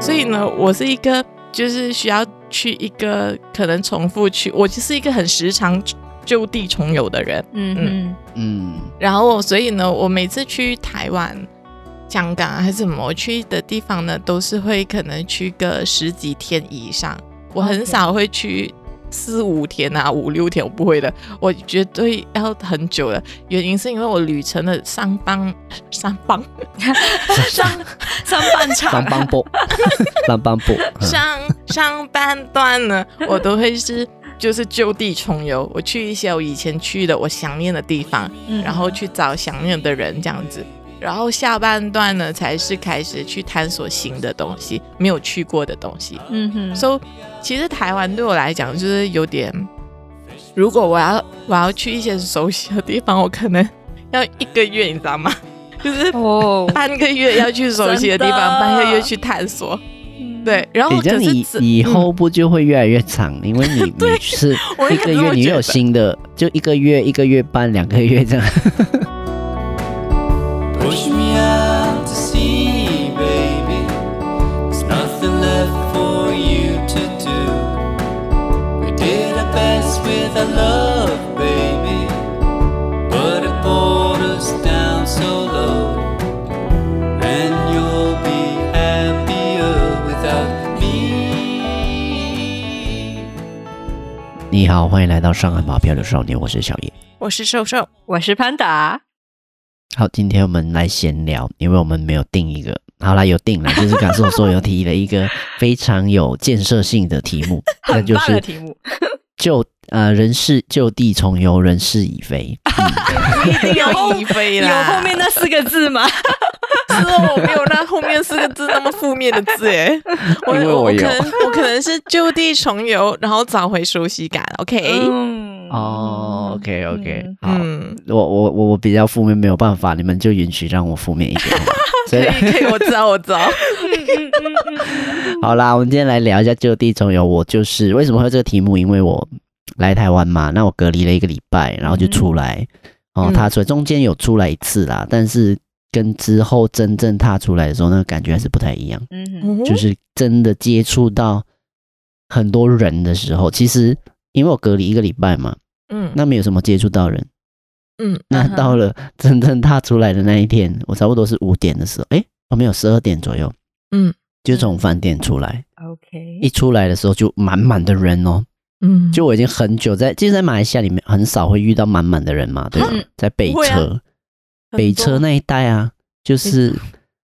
所以呢，我是一个就是需要去一个可能重复去，我就是一个很时常就地重游的人。嗯嗯嗯。然后，所以呢，我每次去台湾、香港还是什么，我去的地方呢，都是会可能去个十几天以上。我很少会去。四五天啊，五六天我不会的，我绝对要很久的。原因是因为我旅程的上半 上半上上半场 上半部上半部上上半段呢，我都会是就是就地重游，我去一些我以前去的我想念的地方，嗯、然后去找想念的人这样子。然后下半段呢，才是开始去探索新的东西，没有去过的东西。嗯哼，所以其实台湾对我来讲就是有点，如果我要我要去一些熟悉的地方，我可能要一个月，你知道吗？就是哦，半个月要去熟悉的地方，半个月去探索。对，然后可是你以后不就会越来越长？嗯、因为你 你是一个月，你有新的，就一个月、一个月半、两个月这样。你好，欢迎来到上海马票的少年，我是小叶，我是瘦瘦，我是潘达。好，今天我们来闲聊，因为我们没有定一个，好啦，有定了，就是刚才我说有提了一个非常有建设性的题目，那就是题目，就呃人事就地重游，人事已非，嗯、有 已非啦，有后面那四个字吗？是哦，我没有那后面四个字那么负面的字诶，我我可能我可能是就地重游，然后找回熟悉感。OK，嗯，哦，OK OK，好，嗯、我我我我比较负面，没有办法，你们就允许让我负面一点。可以可以，我知道我知道。好啦，我们今天来聊一下就地重游。我就是为什么会有这个题目？因为我来台湾嘛，那我隔离了一个礼拜，然后就出来。嗯、哦，踏出来中间有出来一次啦，但是。跟之后真正踏出来的时候，那个感觉还是不太一样。嗯，就是真的接触到很多人的时候，其实因为我隔离一个礼拜嘛，嗯，那没有什么接触到人，嗯，那到了真正踏出来的那一天，我差不多是五点的时候，诶，我没有十二点左右，嗯，就从饭店出来，OK，一出来的时候就满满的人哦，嗯，就我已经很久在，其实，在马来西亚里面很少会遇到满满的人嘛，对吧？在北车。北车那一带啊，就是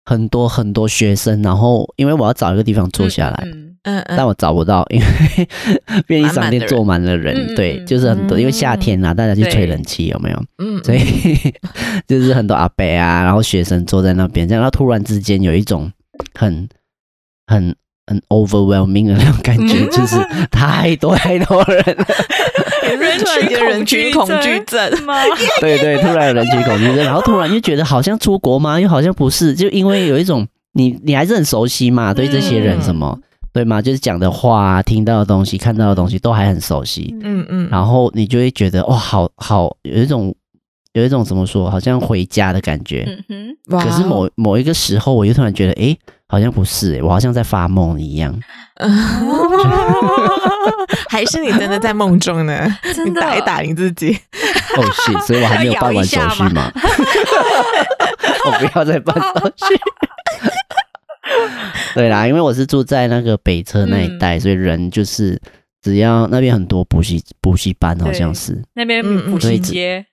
很多很多学生，然后因为我要找一个地方坐下来，嗯嗯，但我找不到，因为便利商店坐满了人，对，就是很多，因为夏天啊，大家去吹冷气，有没有？嗯，所以 就是很多阿伯啊，然后学生坐在那边，这样，然后突然之间有一种很很很 overwhelming 的那种感觉，就是太多太多人了。人群人群恐惧症吗？对对，突然有人群恐惧症，然后突然就觉得好像出国吗？又好像不是，就因为有一种你你还是很熟悉嘛，对这些人什么对吗？就是讲的话、听到的东西、看到的东西都还很熟悉，嗯嗯，然后你就会觉得哇，好好有一种有一种怎么说，好像回家的感觉。嗯哼，可是某某一个时候，我又突然觉得，哎。好像不是我好像在发梦一样，还是你真的在梦中呢？你打一打你自己。哦，是，所以我还没有办完手续嘛？我不要再办手续。对啦，因为我是住在那个北车那一带，嗯、所以人就是只要那边很多补习补习班，好像是那边补习街。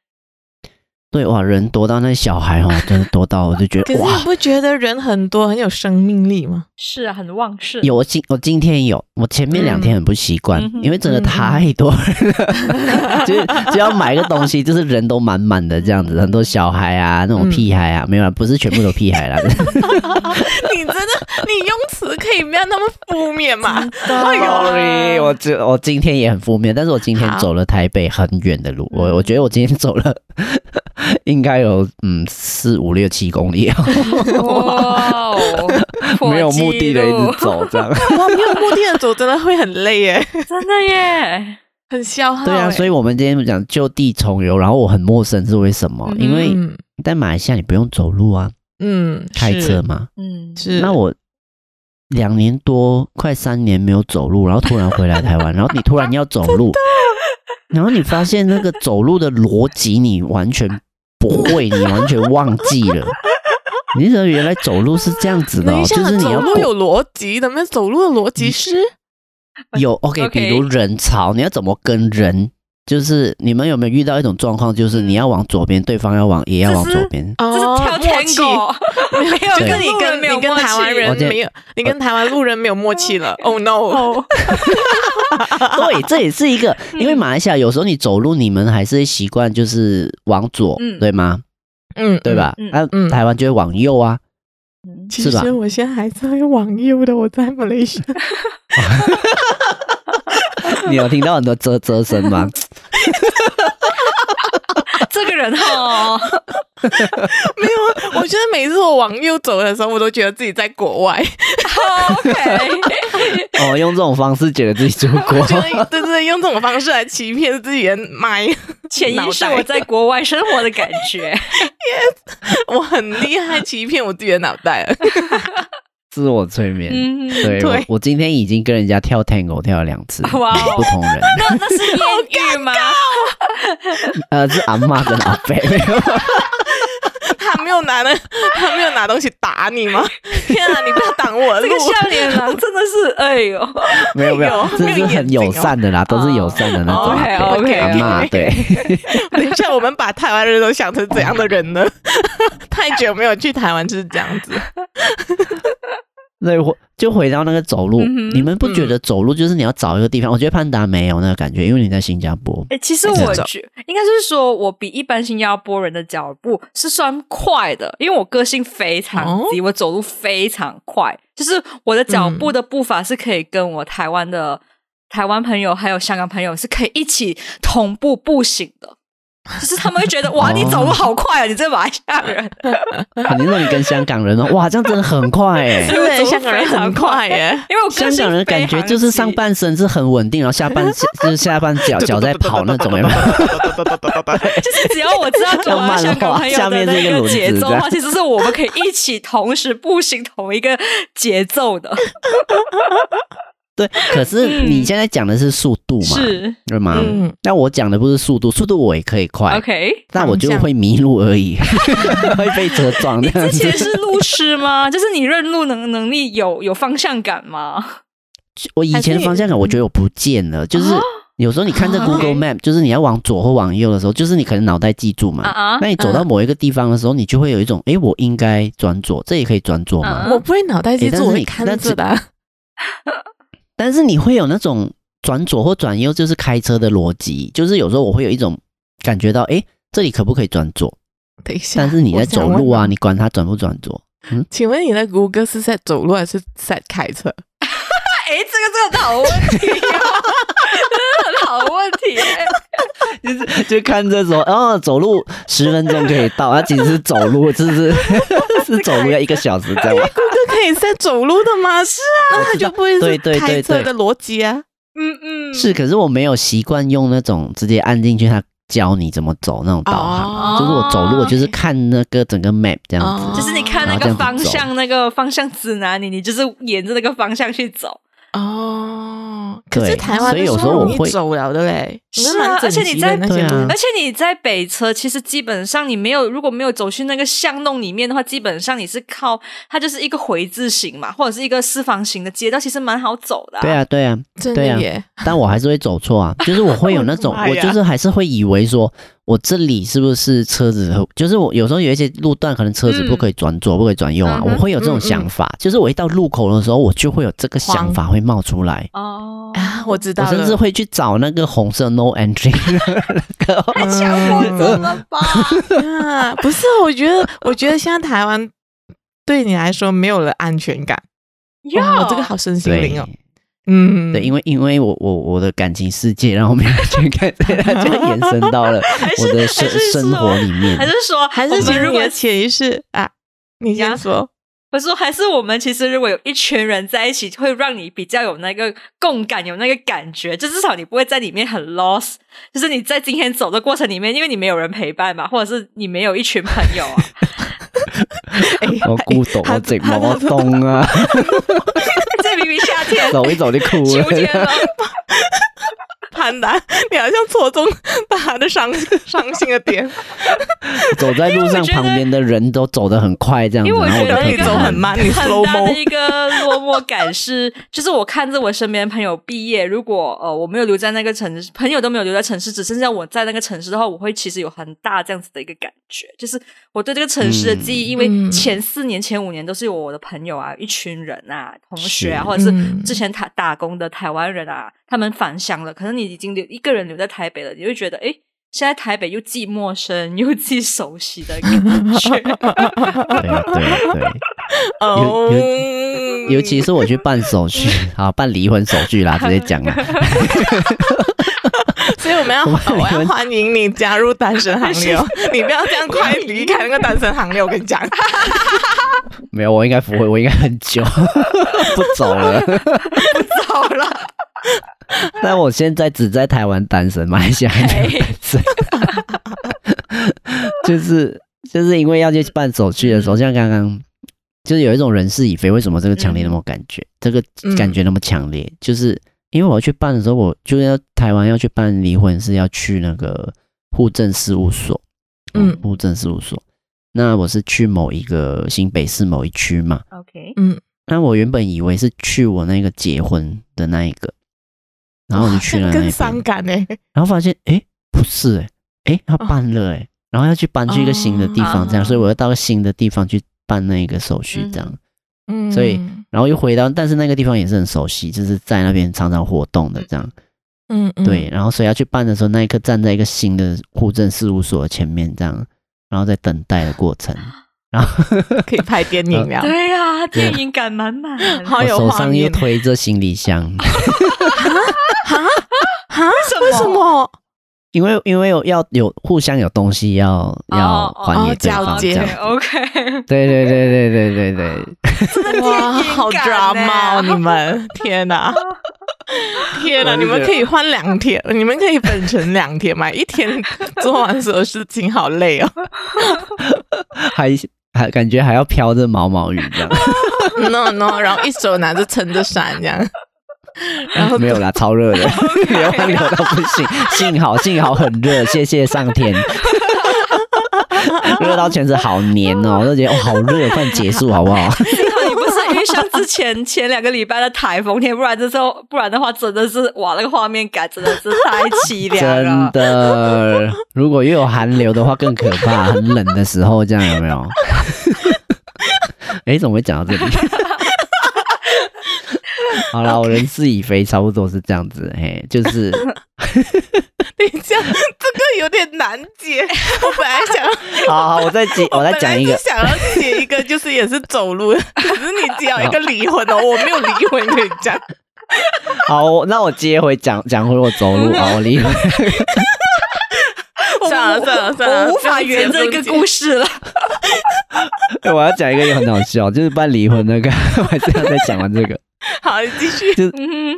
对哇，人多到那小孩哦，真的多到我就觉得 哇！可是你不觉得人很多很有生命力吗？是啊，很旺盛。有我今我今天有，我前面两天很不习惯，嗯、因为真的太多人了，嗯、就只要买个东西，就是人都满满的这样子，很多小孩啊，那种屁孩啊，嗯、没有啦，不是全部都屁孩啦。你真的，你用词可以不要那么负面嘛？Sorry，我今我今天也很负面，但是我今天走了台北很远的路，我我觉得我今天走了。应该有嗯四五六七公里，哇，没有目的的一直走这样，哇，没有目的的走真的会很累耶，真的耶，很消耗。对啊，所以我们今天讲就地重游，然后我很陌生是为什么？嗯、因为在马来西亚你不用走路啊，嗯，开车嘛，嗯，是。那我两年多，快三年没有走路，然后突然回来台湾，然后你突然要走路，然后你发现那个走路的逻辑你完全不会，你完全忘记了。你怎么原来走路是这样子的？就是你要走路有逻辑的，那走路的逻辑是有 OK，比如人潮，你要怎么跟人？就是你们有没有遇到一种状况，就是你要往左边，对方要往也要往左边，这是跳天狗，没有，就跟你跟你跟台湾人没有，你跟台湾路人没有默契了。Oh no！对，这也是一个，因为马来西亚有时候你走路，你们还是会习惯就是往左，对吗？嗯，对吧？啊，台湾就会往右啊，是吧？其实我现在还在往右的，我在马来西亚。你有听到很多啧啧声吗？这个人哈，没有，我觉得每次我往右走的时候，我都觉得自己在国外。OK，哦，用这种方式觉得自己出国，对对对，用这种方式来欺骗自己的麦，潜意识我在国外生活的感觉。yes, 我很厉害，欺骗我自己的脑袋了。自我催眠，嗯、对，对。我，我今天已经跟人家跳 tango 跳了两次，哇、哦，不同人，那那是艳遇吗？呃，是阿妈跟阿伯，他没有拿的，他没有拿东西打你吗？天啊，你不要挡我的路！这个笑脸狼 真的是，哎呦，没有没有，这是很友善的啦，都是友善的那种。OK OK，骂，对。等一下，我们把台湾人都想成怎样的人呢？太久没有去台湾，就是这样子。对，就回到那个走路，嗯、你们不觉得走路就是你要找一个地方？嗯、我觉得潘达没有那个感觉，因为你在新加坡。哎、欸，其实我觉应该是说，我比一般新加坡人的脚步是算快的，因为我个性非常急，哦、我走路非常快，就是我的脚步的步伐是可以跟我台湾的、嗯、台湾朋友还有香港朋友是可以一起同步步行的。就是他们会觉得哇，你走路好快啊！你这马来西亚人，肯定说你跟香港人哦，哇，这样真的很快哎，对，香港人很快耶，因为我香港人感觉就是上半身是很稳定，然后下半就是下半脚脚在跑那种，有没有？就是只要我知道走到香港朋友的那个节奏的话，其实是我们可以一起同时步行同一个节奏的。对，可是你现在讲的是速度嘛？是，对吗？嗯，那我讲的不是速度，速度我也可以快，OK，那我就会迷路而已，会被车撞。你之前是路痴吗？就是你认路能能力有有方向感吗？我以前的方向感我觉得我不见了，就是有时候你看这 Google Map，就是你要往左或往右的时候，就是你可能脑袋记住嘛，那你走到某一个地方的时候，你就会有一种，哎，我应该转左，这也可以转左吗？我不会脑袋记住，我会看着的。但是你会有那种转左或转右，就是开车的逻辑，就是有时候我会有一种感觉到，哎，这里可不可以转左？等一下，但是你在走路啊，你管它转不转左？嗯，请问你的谷歌是在走路还是在开车？哎，这个这个好问题，很好问题，就是就看着说，哦，走路十分钟可以到，它其实是走路，就是 是走路要一个小时在玩。可以在走路的吗？是啊，那他就不会是开车的逻辑啊。嗯嗯，是，可是我没有习惯用那种直接按进去，他教你怎么走那种导航。就是我走路，我就是看那个整个 map 这样子。就是你看那个方向，那个方向指南你，你就是沿着那个方向去走。哦，可是台湾所以有时候我会走了的嘞，是啊，而且你在，而且你在北车，其实基本上你没有，如果没有走去那个巷弄里面的话，基本上你是靠它就是一个回字形嘛，或者是一个四方形的街道，其实蛮好走的。对啊，对啊，对啊，但我还是会走错啊，就是我会有那种，我就是还是会以为说。我这里是不是车子？就是我有时候有一些路段，可能车子不可以转左，不可以转右啊。我会有这种想法，就是我一到路口的时候，我就会有这个想法会冒出来。哦啊，我知道，我甚至会去找那个红色 No Entry 那个。太强迫症了吧？啊，不是，我觉得，我觉得现在台湾对你来说没有了安全感。哇，这个好身心灵哦。嗯，对，因为因为我我我的感情世界，然后没有去看，所以它就延伸到了 我的生生活里面。还是说，还是说，如果潜意识啊，你先说。我说，还是我们其实如果有一群人在一起，会让你比较有那个共感，有那个感觉，就至少你不会在里面很 lost。就是你在今天走的过程里面，因为你没有人陪伴嘛，或者是你没有一群朋友啊。我古董，我怎么懂啊？这明明夏天，走一走就哭了。秋天了。潘达，你好像戳中他的伤伤心的点。走在路上，旁边的人都走得很快，这样子。因为我觉得 你走很慢，你 slow mo。很大的一个落寞感是，就是我看着我身边朋友毕业，如果呃我没有留在那个城市，朋友都没有留在城市，只剩下我在那个城市的话，我会其实有很大这样子的一个感觉，就是我对这个城市的记忆，嗯、因为前四年、前五年都是有我的朋友啊，一群人啊，同学啊，或者是之前打打工的台湾人啊。他们返乡了，可能你已经留一个人留在台北了，你会觉得，哎，现在台北又既陌生又既熟悉的感觉。对对对，哦，尤尤其是我去办手续，好 办离婚手续啦，直接讲了。所以我们要，我要欢迎你加入单身行列，你不要这样快离开那个单身行列，我跟你讲。没有，我应该不会，我应该很久不走了，不走了。但我现在只在台湾单身，马来西亚还没单身，就是就是因为要去办手续的时候，像刚刚就是有一种人事已非，为什么这个强烈那么感觉？嗯、这个感觉那么强烈，嗯、就是因为我要去办的时候，我就要台湾要去办离婚是要去那个户政事务所，嗯，户政事务所。那我是去某一个新北市某一区嘛，OK，嗯，那我原本以为是去我那个结婚的那一个。然后我就去了那边，更伤感欸，然后发现，哎，不是，哎，哎，要办了，哎，然后要去搬去一个新的地方，这样，所以我要到个新的地方去办那个手续，这样，嗯，所以，然后又回到，但是那个地方也是很熟悉，就是在那边常常活动的，这样，嗯，对，然后所以要去办的时候，那一刻站在一个新的户政事务所前面，这样，然后在等待的过程，然后 可以拍电影 了，对呀，电影感满满，好有画面，手上又推着行李箱。啊啊！为什么？因为因为有要有互相有东西要要还给对方这样。OK，对对对对对对对。哇，好 drama 哦！你们天哪，天哪！你们可以换两天，你们可以分成两天嘛？一天做完所有事情，好累哦。还还感觉还要飘着毛毛雨这样。No No，然后一手拿着撑着伞这样。然后没有啦，超热的，流汗流到不行。幸好幸好很热，谢谢上天。热到全身好黏哦，我都觉得哦好热，快结束好不好你不是遇上之前前两个礼拜的台风天，不然这时候不然的话真的是哇，那个画面感真的是太凄凉了。真的，如果又有寒流的话更可怕，很冷的时候这样有没有？哎，怎么会讲到这里？好了，我人事已非，差不多是这样子，嘿，就是，等一下，这个有点难解。我本来想，好好，我再解，我再讲一个，想要解一个，就是也是走路，可是你讲一个离婚哦，我没有离婚可以讲。好，那我接回讲讲回我走路啊，我离婚。算了算了算了，我无法圆这个故事了。我要讲一个也很好笑，就是办离婚那个，我还是要再讲完这个。好，你继续。就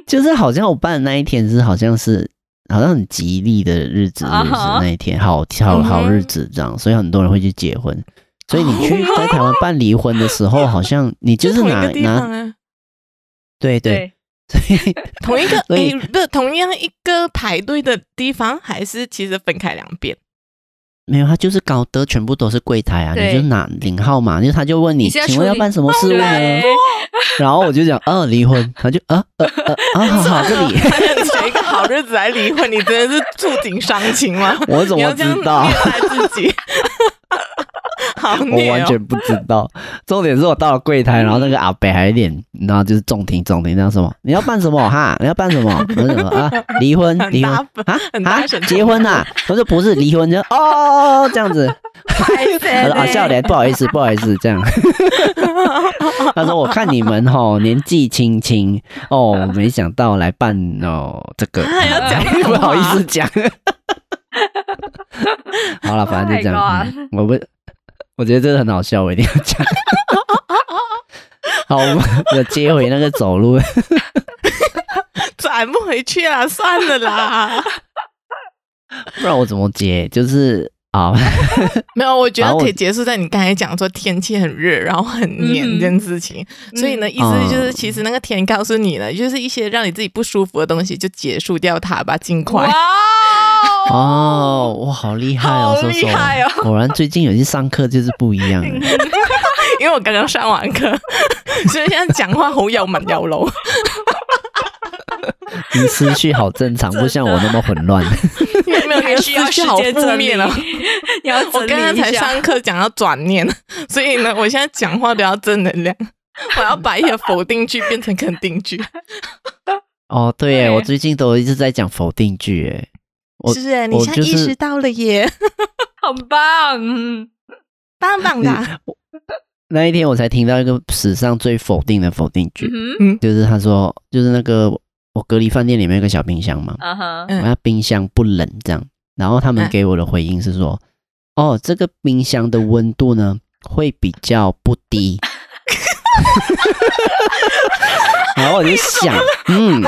就是好像我办的那一天是好像是好像很吉利的日子，是不是那一天好好好日子这样，所以很多人会去结婚。所以你去在台湾办离婚的时候，好像你 就是拿拿，对对，同一个诶，不是同样一个排队的地方，还是其实分开两边？没有，他就是搞得全部都是柜台啊，你就拿领号码，就他就问你，请问要办什么事务呢？然后我就讲，呃，离婚，他就，啊，呃，呃，啊，好好，这里，选一个好日子来离婚，你真的是触景伤情吗？我怎么知道？自己。好哦、我完全不知道，重点是我到了柜台，然后那个阿北还有点，然后就是重听重听，那什么？你要办什么哈？你要办什么？我说啊，离婚，离婚啊啊，结婚呐、啊？他说不是离婚，就哦这样子。他说啊，笑脸，不好意思，不好意思，这样。他说我看你们吼年纪轻轻哦，没想到来办哦这个，还要讲，不 好意思讲。好了，反正就这样，嗯、我不。我觉得真的很好笑，我一定要讲。好，我们接回那个走路，转不回去了，算了啦。不然我怎么接？就是啊，没有，我觉得可以结束在你刚才讲说天气很热，然后很黏这件事情。嗯、所以呢，意思就是其实那个天告诉你了，就是一些让你自己不舒服的东西就结束掉它吧，尽快。哦，哇，好厉害哦，好厉害哦！果然最近有些上课就是不一样，因为我刚刚上完课，所以现在讲话好有门有路。你思绪好正常，不像我那么混乱。没有，你的思绪好负面了。你要我刚刚才上课讲要转念，所以呢，我现在讲话都要正能量。我要把一些否定句变成肯定句。哦，对耶，我最近都一直在讲否定句，哎。是哎，你现在意识到了耶，好棒，棒棒的。那一天我才听到一个史上最否定的否定句，嗯，就是他说，就是那个我隔离饭店里面有个小冰箱嘛，我要冰箱不冷这样，然后他们给我的回应是说，哦，这个冰箱的温度呢会比较不低，然后我就想，嗯，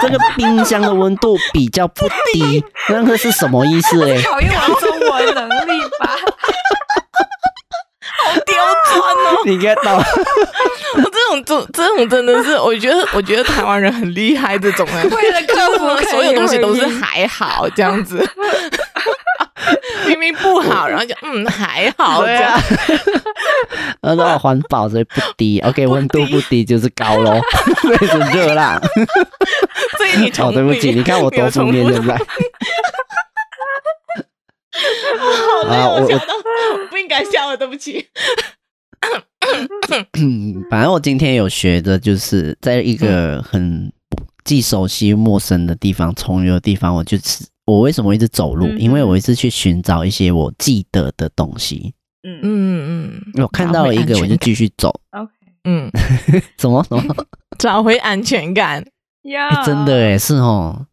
这个冰箱的温度比较不低，那个是什么意思嘞？考验我的中文能力吧。好刁钻哦！你 get 到？我 这种这这种真的是，我觉得我觉得台湾人很厉害，这种人为了克服所有东西都是还好这样子，明明不好，然后就嗯还好这样。呃，那环保所以不低，OK，温度不低就是高喽，所以是热浪。所以你哦，对不起，你看我多负面现在。啊，我我 不应该笑了，对不起。反正我今天有学的，就是在一个很既熟悉又陌生的地方，重游的地方，我就是我为什么一直走路？因为我一直去寻找一些我记得的东西。嗯嗯嗯，我看到了一个，我就继续走。OK，嗯，怎么怎么 找回安全感？呀，真的哎，是哦，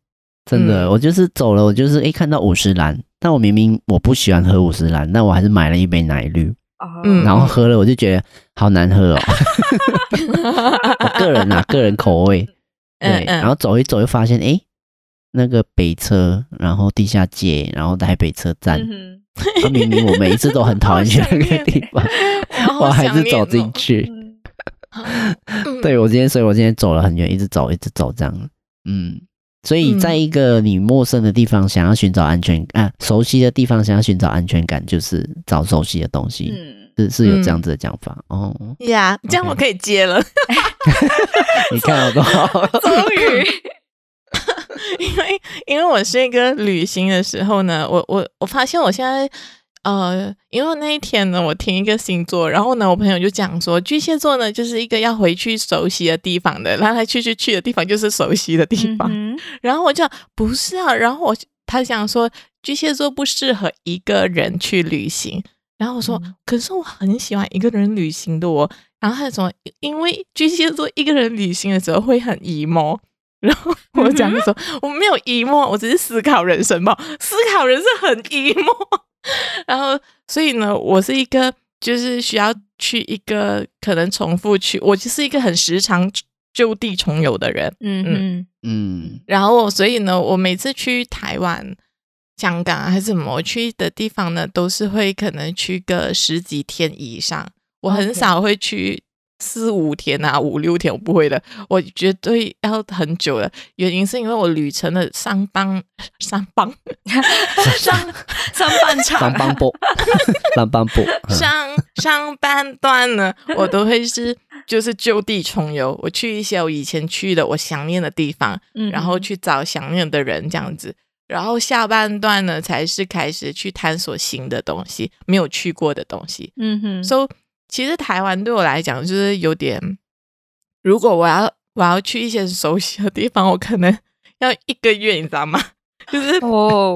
真的，我就是走了，我就是哎看到五十岚。但我明明我不喜欢喝五十兰，但我还是买了一杯奶绿，嗯，然后喝了我就觉得好难喝哦。我个人啊，个人口味，对，然后走一走又发现，哎，那个北车，然后地下街，然后台北车站，明明我每一次都很讨厌去 那个地方，我还是走进去。对，我今天，所以我今天走了很远，一直走，一直走这样，嗯。所以，在一个你陌生的地方，想要寻找安全感，啊，熟悉的地方想要寻找安全感，就是找熟悉的东西，是是有这样子的讲法哦。呀，这样我可以接了。你看我多好，终于，因为因为我是一个旅行的时候呢，我我我发现我现在。呃，因为那一天呢，我听一个星座，然后呢，我朋友就讲说，巨蟹座呢就是一个要回去熟悉的地方的，来来去去去的地方就是熟悉的地方。嗯、然后我就不是啊，然后我他想说巨蟹座不适合一个人去旅行，然后我说，嗯、可是我很喜欢一个人旅行的哦。然后他说，因为巨蟹座一个人旅行的时候会很 emo。然后我讲说，嗯、我没有 emo，我只是思考人生吧，思考人生很 emo。然后，所以呢，我是一个就是需要去一个可能重复去，我就是一个很时常就地重游的人。嗯嗯嗯。然后，所以呢，我每次去台湾、香港还是什么，我去的地方呢，都是会可能去个十几天以上，我很少会去。四五天啊，五六天我不会的，我绝对要很久的。原因是因为我旅程的上半 上半 上上半场上半部 上半部上上半段呢，我都会是就是就地重游，我去一些我以前去的我想念的地方，嗯、然后去找想念的人这样子，然后下半段呢才是开始去探索新的东西，没有去过的东西。嗯哼，so。其实台湾对我来讲就是有点，如果我要我要去一些熟悉的地方，我可能要一个月，你知道吗？就是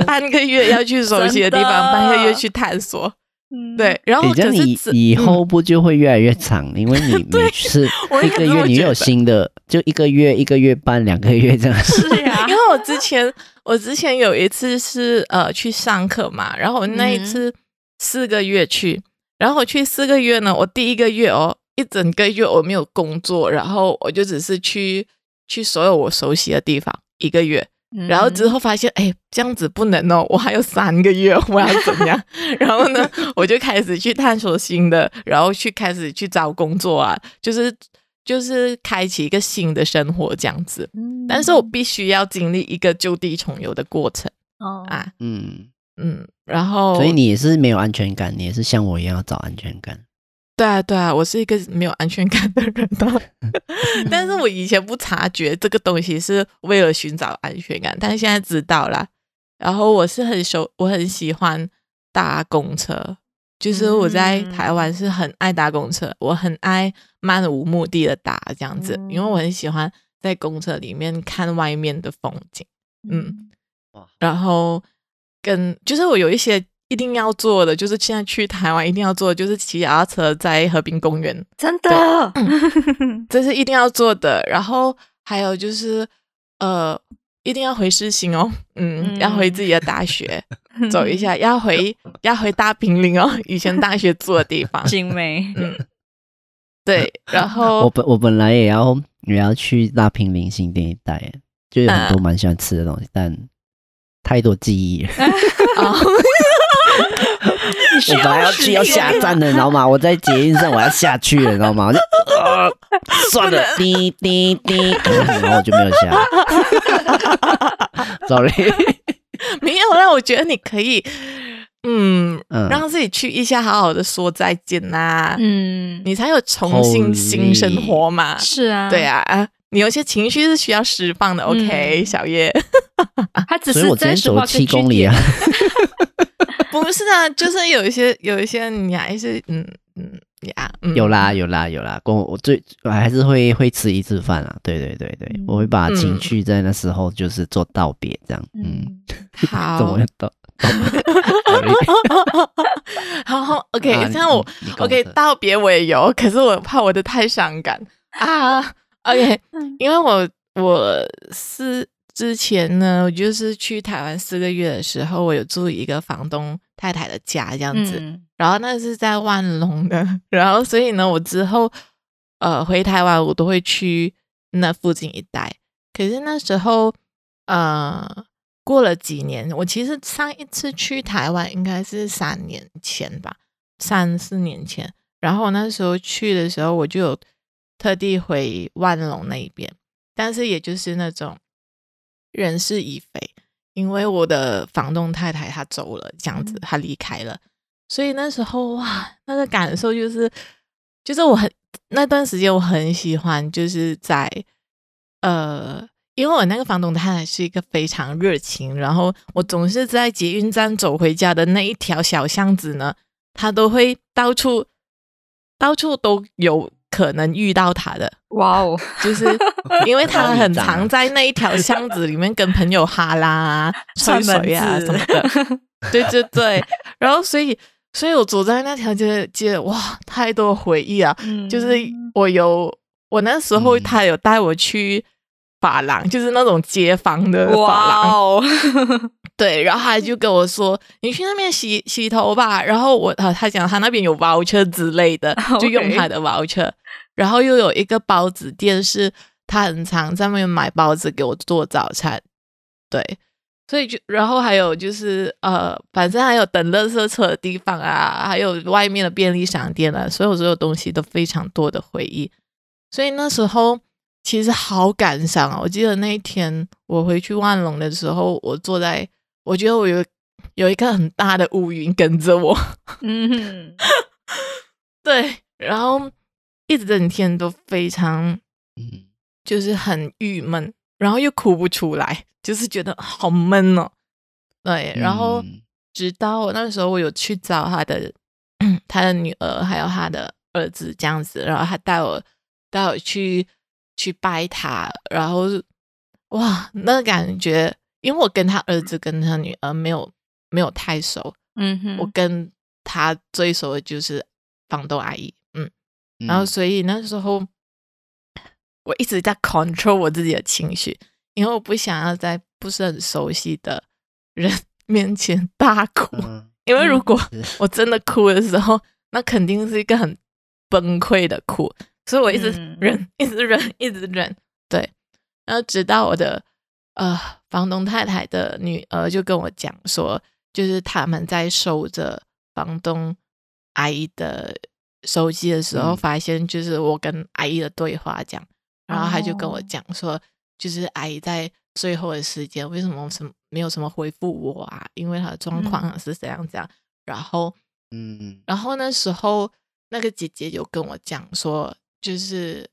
半个月要去熟悉的地方，半个月去探索。嗯，对。然后可是你以后不就会越来越长？嗯、因为 你每次一个月你有新的，就一个月、一个月半、两个月这样。是呀，因为我之前我之前有一次是呃去上课嘛，然后我那一次四个月去。嗯然后我去四个月呢，我第一个月哦，一整个月我没有工作，然后我就只是去去所有我熟悉的地方一个月，然后之后发现，哎，这样子不能哦，我还有三个月，我要怎样？然后呢，我就开始去探索新的，然后去开始去找工作啊，就是就是开启一个新的生活这样子。但是我必须要经历一个就地重游的过程。哦。啊，嗯。嗯，然后所以你也是没有安全感，你也是像我一样要找安全感。对啊，对啊，我是一个没有安全感的人的，但是我以前不察觉这个东西是为了寻找安全感，但是现在知道了。然后我是很熟，我很喜欢搭公车，就是我在台湾是很爱搭公车，我很爱漫无目的的搭这样子，因为我很喜欢在公车里面看外面的风景，嗯，然后跟就是我有一些。一定要做的就是现在去台湾一定要做的就是骑脚踏车在和平公园，真的，这是一定要做的。然后还有就是呃，一定要回世新哦，嗯，嗯要回自己的大学 走一下，要回要回大坪林哦，以前大学住的地方，景美，嗯，对。然后我本我本来也要也要去大坪林新店一带，就有很多蛮喜欢吃的东西，嗯、但太多记忆了。我本来要去要下站的，你知道吗？我在捷运上我要下去了，你知道吗？我就呃，算了，滴滴滴，然后我就没有下。Sorry，没有啦。我觉得你可以，嗯，嗯让自己去一下，好好的说再见呐、啊。嗯，你才有重新新生活嘛。是啊，对啊，你有些情绪是需要释放的。OK，、嗯、小叶，他只是在走七公里啊。不是啊，就是有一些有一些你还是嗯嗯呀，嗯。有啦有啦有啦，跟我我最我还是会会吃一次饭啊，对对对对，我会把情绪在那时候就是做道别这样，嗯，好，怎么道？好好，OK，这样我 OK 道别我也有，可是我怕我的太伤感。啊，OK，因为我我是。之前呢，我就是去台湾四个月的时候，我有住一个房东太太的家这样子，嗯、然后那是在万隆的，然后所以呢，我之后呃回台湾，我都会去那附近一带。可是那时候呃过了几年，我其实上一次去台湾应该是三年前吧，三四年前。然后那时候去的时候，我就有特地回万隆那一边，但是也就是那种。人事已非，因为我的房东太太她走了，这样子她离开了，所以那时候哇，那个感受就是，就是我很那段时间我很喜欢，就是在呃，因为我那个房东太太是一个非常热情，然后我总是在捷运站走回家的那一条小巷子呢，她都会到处到处都有。可能遇到他的。哇哦，就是 因为他很常在那一条巷子里面跟朋友哈拉啊、吹水啊什么的，对对对。然后所以，所以我走在那条街街，哇，太多回忆啊！嗯、就是我有我那时候他有带我去发廊，嗯、就是那种街坊的发廊。对，然后他就跟我说：“你去那边洗洗头吧。”然后我他他讲他那边有 voucher 之类的，就用他的 voucher。Okay. 然后又有一个包子店，是他很常在那边买包子给我做早餐。对，所以就然后还有就是呃，反正还有等垃圾车的地方啊，还有外面的便利商店啊，所有所有东西都非常多的回忆。所以那时候其实好感伤啊！我记得那一天我回去万隆的时候，我坐在。我觉得我有有一个很大的乌云跟着我，嗯。哼，对，然后一整天都非常，就是很郁闷，然后又哭不出来，就是觉得好闷哦，对，然后直到我那时候我有去找他的他的女儿还有他的儿子这样子，然后他带我带我去去拜他，然后哇，那个感觉。因为我跟他儿子跟他女儿没有没有太熟，嗯哼，我跟他最熟的就是房东阿姨，嗯，嗯，然后所以那时候我一直在 control 我自己的情绪，因为我不想要在不是很熟悉的人 面前大哭，嗯、因为如果我真的哭的时候，那肯定是一个很崩溃的哭，所以我一直忍，嗯、一直忍，一直忍，对，然后直到我的。呃，房东太太的女儿就跟我讲说，就是他们在收着房东阿姨的手机的时候，发现就是我跟阿姨的对话这样，然后他就跟我讲说，就是阿姨在最后的时间为什么什么没有什么回复我啊？因为她的状况是怎样怎样，然后嗯，然后那时候那个姐姐有跟我讲说，就是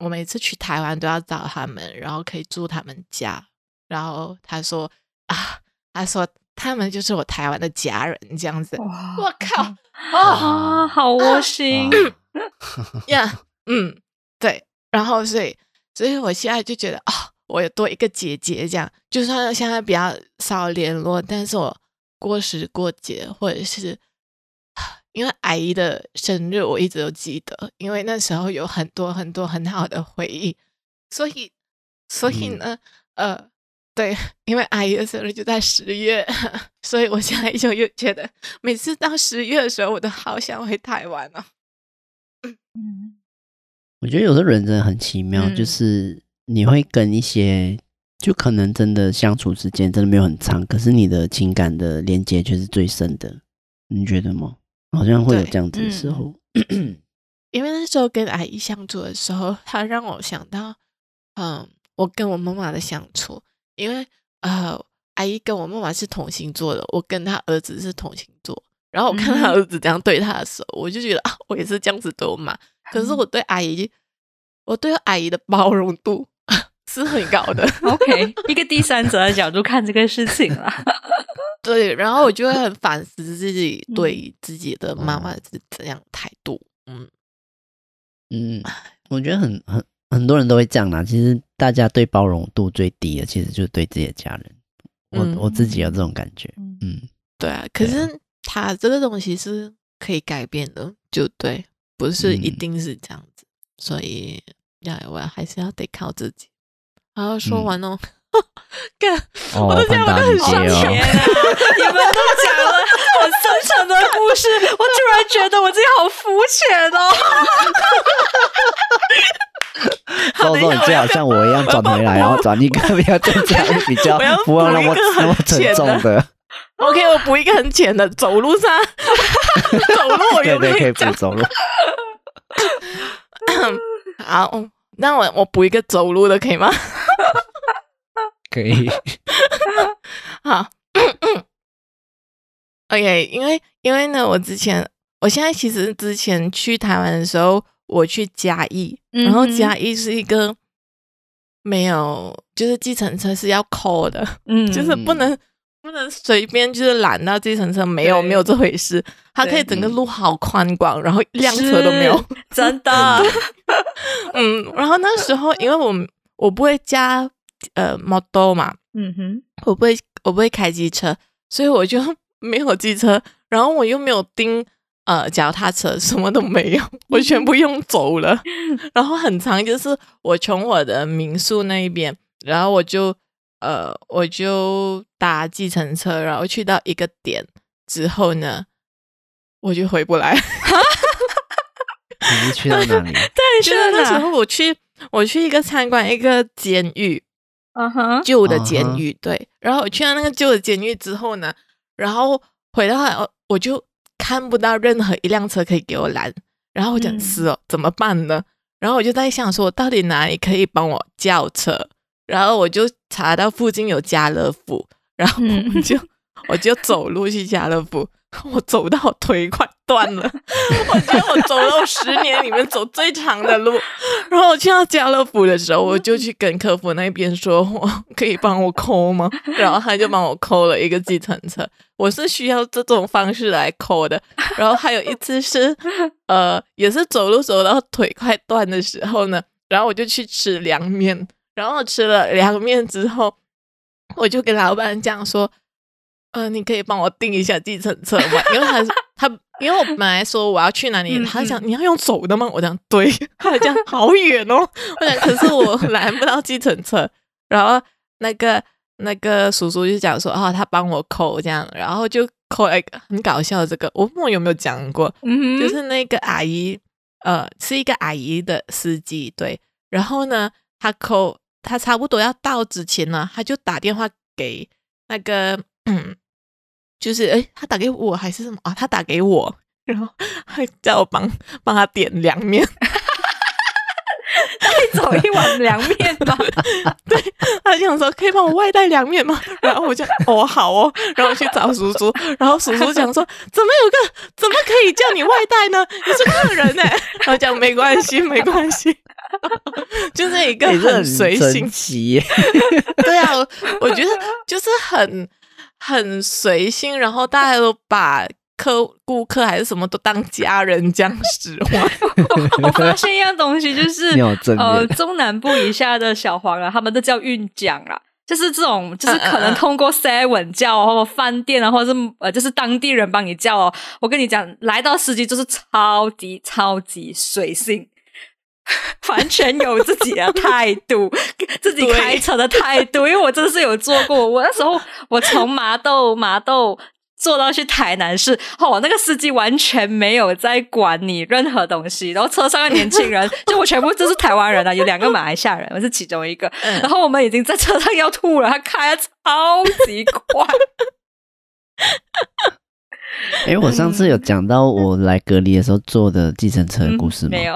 我每次去台湾都要找他们，然后可以住他们家。然后他说啊，他说他们就是我台湾的家人这样子。哇我靠啊，哦、好窝心呀！yeah, 嗯，对。然后所以，所以我现在就觉得啊、哦，我有多一个姐姐这样。就算现在比较少联络，但是我过时过节或者是因为阿姨的生日，我一直都记得，因为那时候有很多很多很好的回忆。所以，所以呢，嗯、呃。对，因为阿姨的生日就在十月，所以我现在就又觉得每次到十月的时候，我都好想回台湾哦。嗯，我觉得有的人真的很奇妙，嗯、就是你会跟一些就可能真的相处时间真的没有很长，可是你的情感的连接却是最深的，你觉得吗？好像会有这样子的时候，嗯、因为那时候跟阿姨相处的时候，她让我想到，嗯，我跟我妈妈的相处。因为呃，阿姨跟我妈妈是同星座的，我跟她儿子是同星座。然后我看他儿子这样对他的时候，嗯、我就觉得啊，我也是这样子对我妈。可是我对阿姨，我对阿姨的包容度是很高的。OK，一个第三者的角度看这个事情了。对，然后我就会很反思自己 对自己的妈妈是怎样态度。嗯嗯，我觉得很很。很多人都会这样啦，其实大家对包容度最低的，其实就是对自己的家人。嗯、我我自己有这种感觉，嗯，对啊。可是他这个东西是可以改变的，就对，不是一定是这样子。嗯、所以要我还是要得靠自己。然后说完哦，干、嗯，我都觉得我都很伤心啊！你们都讲了很深沉的故事，我突然觉得我自己好肤浅哦。所以说，你最好像我一样转回来，然后转 一个比较正常、比较不要那么那么沉重的。OK，我补一个很浅的，走路上，走路我有没有可以补走路？好，那我我补一个走路的可以吗？可以。好，OK，因为因为呢，我之前，我现在其实之前去台湾的时候。我去嘉义，然后嘉义是一个没有，就是计程车是要 call 的，嗯，就是不能不能随便就是拦到计程车，没有没有这回事，它可以整个路好宽广，然后一辆车都没有，真的，嗯，然后那时候因为我我不会加呃 model 嘛，嗯哼，我不会我不会开机车，所以我就 没有机车，然后我又没有钉。呃，脚踏车什么都没有，我全部用走了。然后很长，就是我从我的民宿那一边，然后我就呃，我就搭计程车，然后去到一个点之后呢，我就回不来。你是去到哪里？对，去到那时候我去，我去一个参观一个监狱，嗯哼，旧的监狱。Uh huh. 对，然后我去到那个旧的监狱之后呢，然后回到来，我就。看不到任何一辆车可以给我拦，然后我就死哦，怎么办呢？然后我就在想说，到底哪里可以帮我叫车？然后我就查到附近有家乐福，然后我就 我就走路去家乐福。我走到腿快断了，我觉得我走了十年里面走最长的路。然后我去到家乐福的时候，我就去跟客服那边说：“我可以帮我扣吗？”然后他就帮我扣了一个计程车。我是需要这种方式来扣的。然后还有一次是，呃，也是走路走到腿快断的时候呢，然后我就去吃凉面。然后吃了凉面之后，我就跟老板讲说。呃，你可以帮我订一下计程车吗？因为他他，因为我本来说我要去哪里，他讲你要用走的吗？我讲对，他讲好远哦。我讲可是我拦不到计程车，然后那个那个叔叔就讲说啊、哦，他帮我扣这样，然后就扣一个很搞笑的这个，我问我有没有讲过，嗯、就是那个阿姨，呃，是一个阿姨的司机，对，然后呢，他扣。他差不多要到之前呢，他就打电话给那个，嗯，就是哎，他打给我还是什么啊？他打给我，然后还叫我帮帮他点凉面。带走一碗凉面吧。对，他就想说可以帮我外带凉面吗？然后我就哦好哦，然后我去找叔叔，然后叔叔讲说怎么有个怎么可以叫你外带呢？你是客人呢。然后讲没关系没关系，就是一个很随性。对啊，我觉得就是很很随性，然后大家都把。客顾客还是什么都当家人这样使唤。我发现一样东西，就是呃，中南部以下的小黄啊，他们都叫运奖啦，就是这种，就是可能通过 seven 叫，或饭店啊，或者是呃，就是当地人帮你叫哦。我跟你讲，来到司机就是超级超级随性，完全有自己的态度，自己开车的态度。因为我真的是有做过，我那时候我从麻豆麻豆。坐到去台南市，哦，那个司机完全没有在管你任何东西，然后车上的年轻人，就我全部都是台湾人啊，有两个马来西亚人，我是其中一个，然后我们已经在车上要吐了，他开的超级快。哎、欸，我上次有讲到我来隔离的时候坐的计程车的故事吗？没有，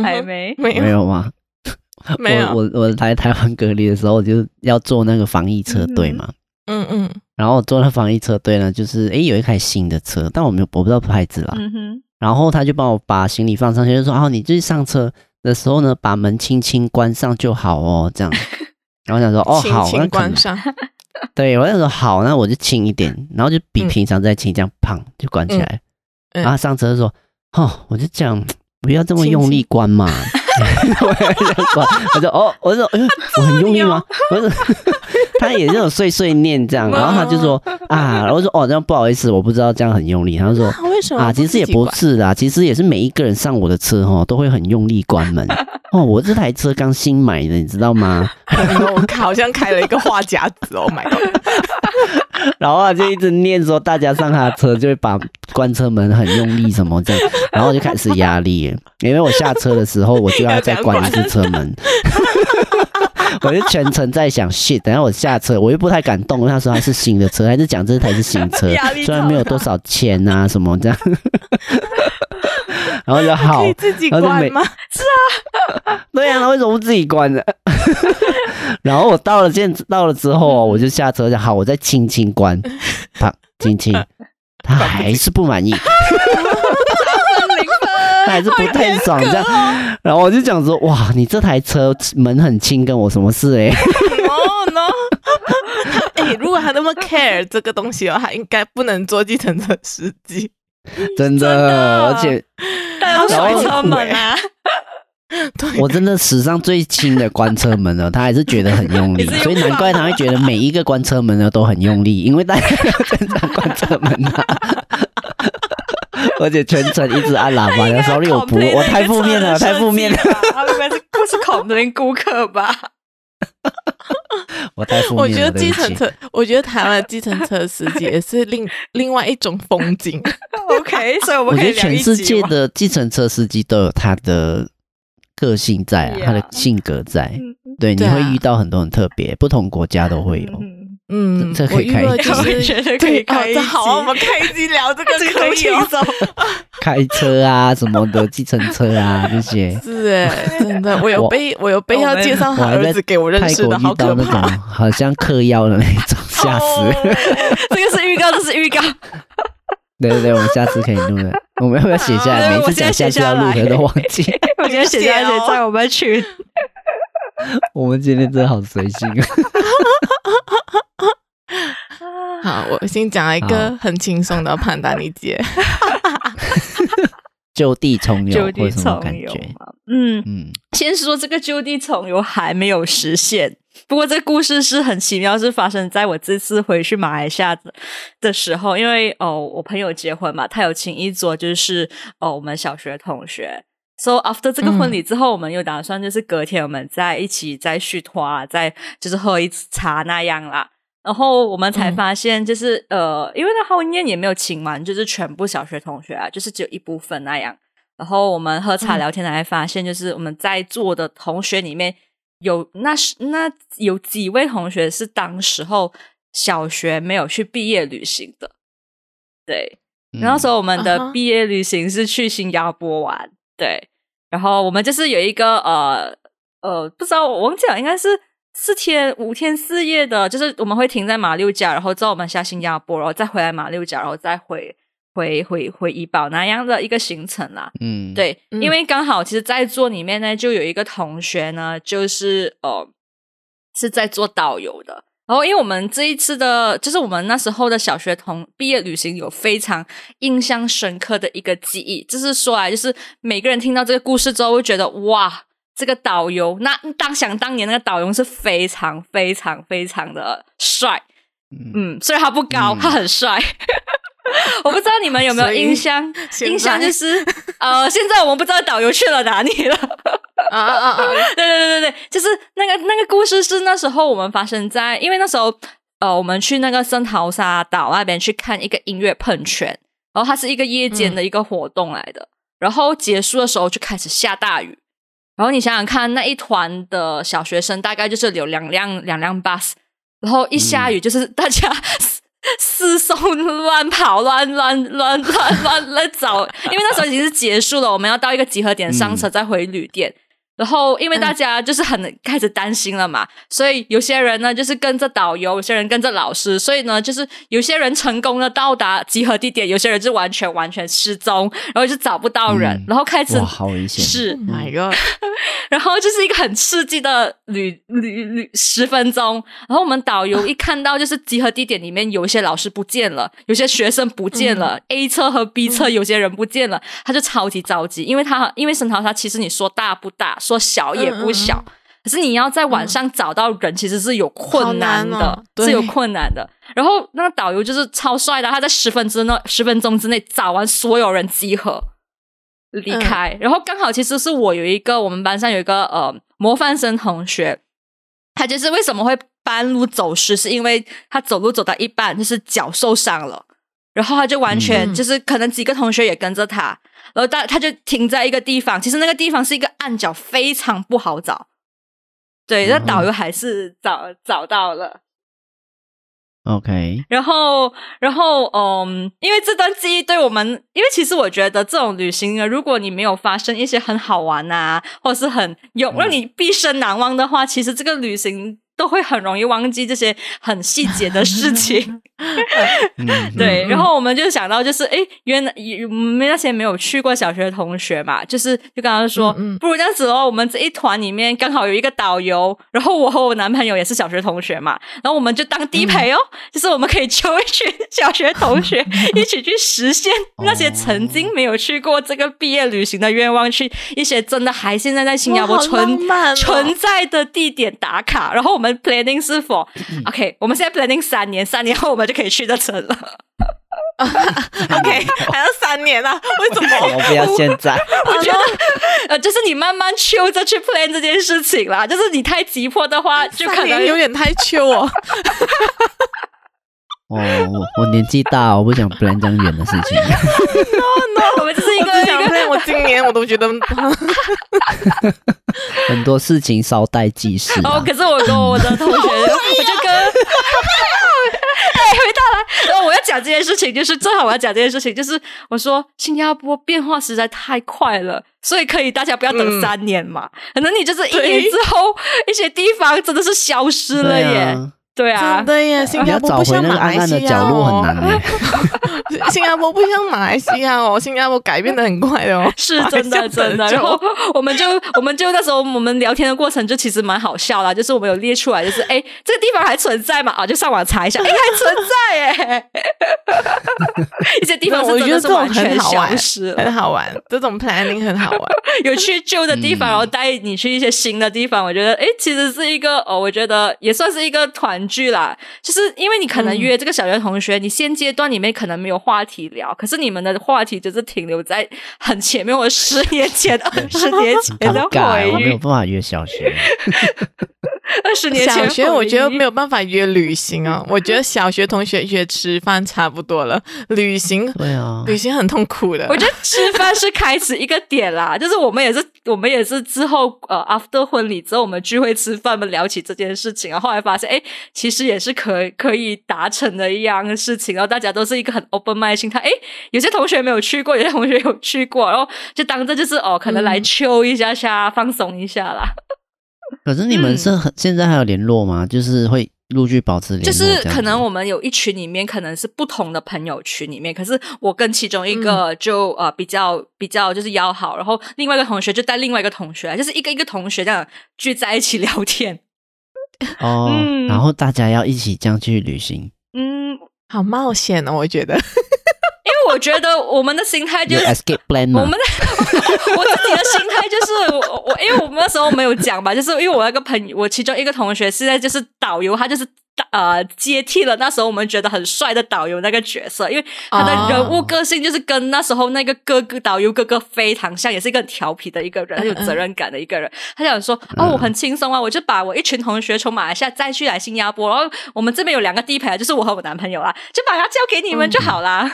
还没，没有，没有吗？没有。我我我来台湾隔离的时候，我就要坐那个防疫车队嘛。嗯嗯。然后我坐那防疫车队呢，就是诶有一台新的车，但我没有我不知道牌子啦。嗯哼。然后他就帮我把行李放上去，就说：“哦，你就是上车的时候呢，把门轻轻关上就好哦。”这样。然后我想说：“哦，好，轻轻关上。”对，我想说：“好，那我就轻一点，然后就比平常再轻，这样砰就关起来。嗯”然后上车的时候：“哦，我就讲不要这么用力关嘛。轻轻”我就说哦，我说，哎，我很用力吗？我说，他也是有碎碎念这样，然后他就说啊，我说哦，这样不好意思，我不知道这样很用力。他说啊，其实也不是啦，其实也是每一个人上我的车哈，都会很用力关门 哦。我这台车刚新买的，你知道吗？我好像开了一个话匣子哦，买。然后他就一直念说，大家上他的车就会把关车门很用力什么这样，然后我就开始压力，因为我下车的时候我就要再关一次车门，我就全程在想，shit，等下我下车我又不太敢动，因为他说他是新的车，还是讲这台是新车，虽然没有多少钱啊什么这样，然后就好，自己关吗？是啊，对呀，那为什么不自己关呢？然后我到了现到了之后，我就下车就好，我再轻轻关，他，轻轻，他还是不满意，他还是不太爽这样。然后我就讲说，哇，你这台车门很轻，跟我什么事哎？No no，哎，如果他那么 care 这个东西的话，应该不能做计程车司机，真的，而且他要车门啊。我真的史上最轻的关车门了，他还是觉得很用力，所以难怪他会觉得每一个关车门呢都很用力，因为大家要正常关车门啊，而且全程一直按喇叭的时候，我不，我太负面了，太负面了，他应该是不是恐人顾客吧？我太负面了。我觉得计程车，我觉得台湾的计程车司机也是另另外一种风景。OK，所以我们可以我觉得全世界的计程车司机都有他的。个性在啊，他的性格在，对，你会遇到很多很特别，不同国家都会有。嗯，这可以开一集，可以开。好，我们开一集聊这个 可以哦。开车啊，什么的，计程车啊，这些是哎，真的，我有被我有被要介绍他儿子给我认识的，好可怕，好像嗑药的那种，吓死。这个是预告，这是预告。对对对，我们下次可以录的。我们要不要写下来？每次讲下次要录的都忘记。我今天写下来，写在我们群。我们今天真的好随性 好，我先讲一个很轻松的潘达尼姐。就地重游，就地重游。嗯嗯，先说这个就地重游还没有实现。不过这个故事是很奇妙，是发生在我这次回去马来西亚的时候，因为哦，我朋友结婚嘛，他有请一桌，就是哦，我们小学同学。So after 这个婚礼之后，嗯、我们又打算就是隔天我们再一起再续摊，再就是喝一次茶那样啦。然后我们才发现，就是、嗯、呃，因为那后面也没有请完，就是全部小学同学啊，就是只有一部分那样。然后我们喝茶聊天才发现，就是我们在座的同学里面。有那是那有几位同学是当时候小学没有去毕业旅行的，对，然后那时候我们的毕业旅行是去新加坡玩，对，然后我们就是有一个呃呃，不知道我忘记了，应该是四天五天四夜的，就是我们会停在马六甲，然后之后我们下新加坡，然后再回来马六甲，然后再回。回回回怡保那样的一个行程啦，嗯，对，因为刚好其实，在座里面呢，就有一个同学呢，就是呃，是在做导游的。然后，因为我们这一次的，就是我们那时候的小学同毕业旅行，有非常印象深刻的一个记忆。就是说来，就是每个人听到这个故事之后，会觉得哇，这个导游，那当想当年那个导游是非常非常非常的帅，嗯，虽然他不高，嗯、他很帅。我不知道你们有没有印象？印象就是，呃，现在我们不知道导游去了哪里了。啊啊啊！对对对对对，就是那个那个故事是那时候我们发生在，因为那时候呃，我们去那个圣淘沙岛那边去看一个音乐喷泉，然后它是一个夜间的一个活动来的，嗯、然后结束的时候就开始下大雨，然后你想想看，那一团的小学生大概就是有两辆两辆 bus，然后一下雨就是大家。嗯 四送乱跑，乱乱乱乱乱乱走，因为那时候已经是结束了，我们要到一个集合点上车，再回旅店。然后，因为大家就是很开始担心了嘛，所以有些人呢就是跟着导游，有些人跟着老师，所以呢就是有些人成功的到达集合地点，有些人就完全完全失踪，然后就找不到人，嗯、然后开始哇，好危险，是，My God，然后就是一个很刺激的旅旅旅十分钟，然后我们导游一看到就是集合地点里面有一些老师不见了，有些学生不见了、嗯、，A 车和 B 车有些人不见了，嗯、他就超级着急，因为他因为沈涛他其实你说大不大？说小也不小，嗯、可是你要在晚上找到人，其实是有困难的，难哦、是有困难的。然后那个导游就是超帅的，他在十分之内十分钟之内找完所有人集合离开。嗯、然后刚好其实是我有一个我们班上有一个呃模范生同学，他就是为什么会半路走失，是因为他走路走到一半就是脚受伤了，然后他就完全、嗯、就是可能几个同学也跟着他。然后他他就停在一个地方，其实那个地方是一个暗角，非常不好找。对，那导游还是找找到了。OK。然后，然后，嗯，因为这段记忆对我们，因为其实我觉得这种旅行呢，如果你没有发生一些很好玩啊，或者是很有让你毕生难忘的话，其实这个旅行。都会很容易忘记这些很细节的事情，对。然后我们就想到，就是哎，原来我们那些没有去过小学的同学嘛，就是就刚刚说，不如这样子哦，我们这一团里面刚好有一个导游，然后我和我男朋友也是小学同学嘛，然后我们就当地陪哦，就是我们可以揪一群 小学同学一起去实现那些曾经没有去过这个毕业旅行的愿望，去一些真的还现在在新加坡存存在的地点打卡，然后我们。Planning 是否 OK？我们现在 Planning 三年，三年后我们就可以去这城了。OK，还要三年啊？为什么？我 不要现在。我觉得呃，就是你慢慢秋着去 plan 这件事情啦。就是你太急迫的话，就可能有点太秋哦。哦，我我年纪大，我不想 plan 这样远的事情。No No，我们就是一个一个。我今年我都觉得 很多事情稍待即逝。哦，可是我跟我的同学，我就跟哎回到来，然后我要讲这件事情，就是正好我要讲这件事情，就是我说新加坡变化实在太快了，所以可以大家不要等三年嘛，可能你就是一年之后，一些地方真的是消失了耶。对啊，真的耶！新加坡不像马来西亚哦，新加坡不像马来西亚哦，新加坡改变的很快哦，是真的真的。然后我们就我们就那时候我们聊天的过程就其实蛮好笑啦，就是我们有列出来，就是哎这个地方还存在嘛？啊，就上网查一下，哎还存在哎，一些地方我觉得这种很好玩，很好玩，这种 planning 很好玩，有去旧的地方，然后带你去一些新的地方，我觉得哎其实是一个哦，我觉得也算是一个团。剧啦，就是因为你可能约这个小学同学，嗯、你现阶段里面可能没有话题聊，可是你们的话题就是停留在很前面，我十年前、二十年前的回忆。我没有办法约小学。二十年前小学我觉得没有办法约旅行啊，我觉得小学同学约吃饭差不多了，旅行对啊，旅行很痛苦的。我觉得吃饭是开始一个点啦，就是我们也是我们也是之后呃 after 婚礼之后我们聚会吃饭，我们聊起这件事情，然后后来发现哎，其实也是可可以达成的一样的事情，然后大家都是一个很 open mind 心态，哎，有些同学没有去过，有些同学有去过，然后就当着就是哦，可能来 chill 一下下，嗯、放松一下啦。可是你们是很、嗯、现在还有联络吗？就是会陆续保持联络，就是可能我们有一群里面可能是不同的朋友群里面，可是我跟其中一个就、嗯、呃比较比较就是要好，然后另外一个同学就带另外一个同学，就是一个一个同学这样聚在一起聊天。哦，嗯、然后大家要一起这样去旅行，嗯，好冒险哦，我觉得。因为我觉得我们的心态就是 escape plan 我们的 我自己的心态就是我我，因为我们那时候没有讲吧，就是因为我那个朋友，我其中一个同学现在就是导游，他就是呃接替了那时候我们觉得很帅的导游那个角色，因为他的人物个性就是跟那时候那个哥哥导游哥哥非常像，也是一个很调皮的一个人，很有责任感的一个人。他想说哦，我很轻松啊，我就把我一群同学从马来西亚再去来新加坡，然后我们这边有两个地陪，就是我和我男朋友啊，就把他交给你们就好啦。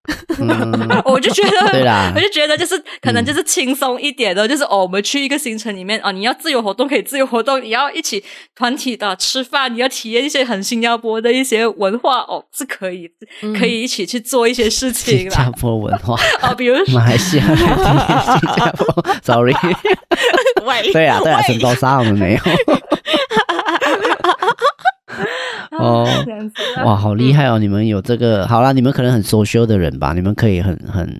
我就觉得，对啦，我就觉得就是可能就是轻松一点的，嗯、就是哦，我们去一个行程里面哦，你要自由活动可以自由活动，你要一起团体的吃饭，你要体验一些很新加坡的一些文化哦，是可以可以一起去做一些事情啦。新加坡文化。哦，比如说 马来西亚、新加坡，sorry，对啊，对啊，圣淘沙我们没有。哦，哇，好厉害哦！你们有这个，好啦，你们可能很 social 的人吧？你们可以很很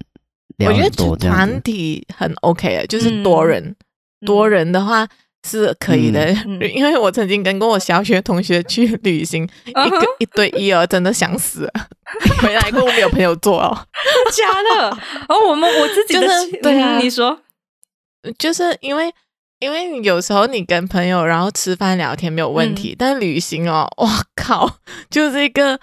聊很多，我觉得团体很 OK 的，就是多人，嗯、多人的话是可以的。嗯、因为我曾经跟过我小学同学去旅行，嗯、一个一对一哦，真的想死了。回来过后没有朋友做哦，假的。然后我们我自己的、就是、对啊，你说，就是因为。因为有时候你跟朋友然后吃饭聊天没有问题，嗯、但旅行哦，哇靠，就是一个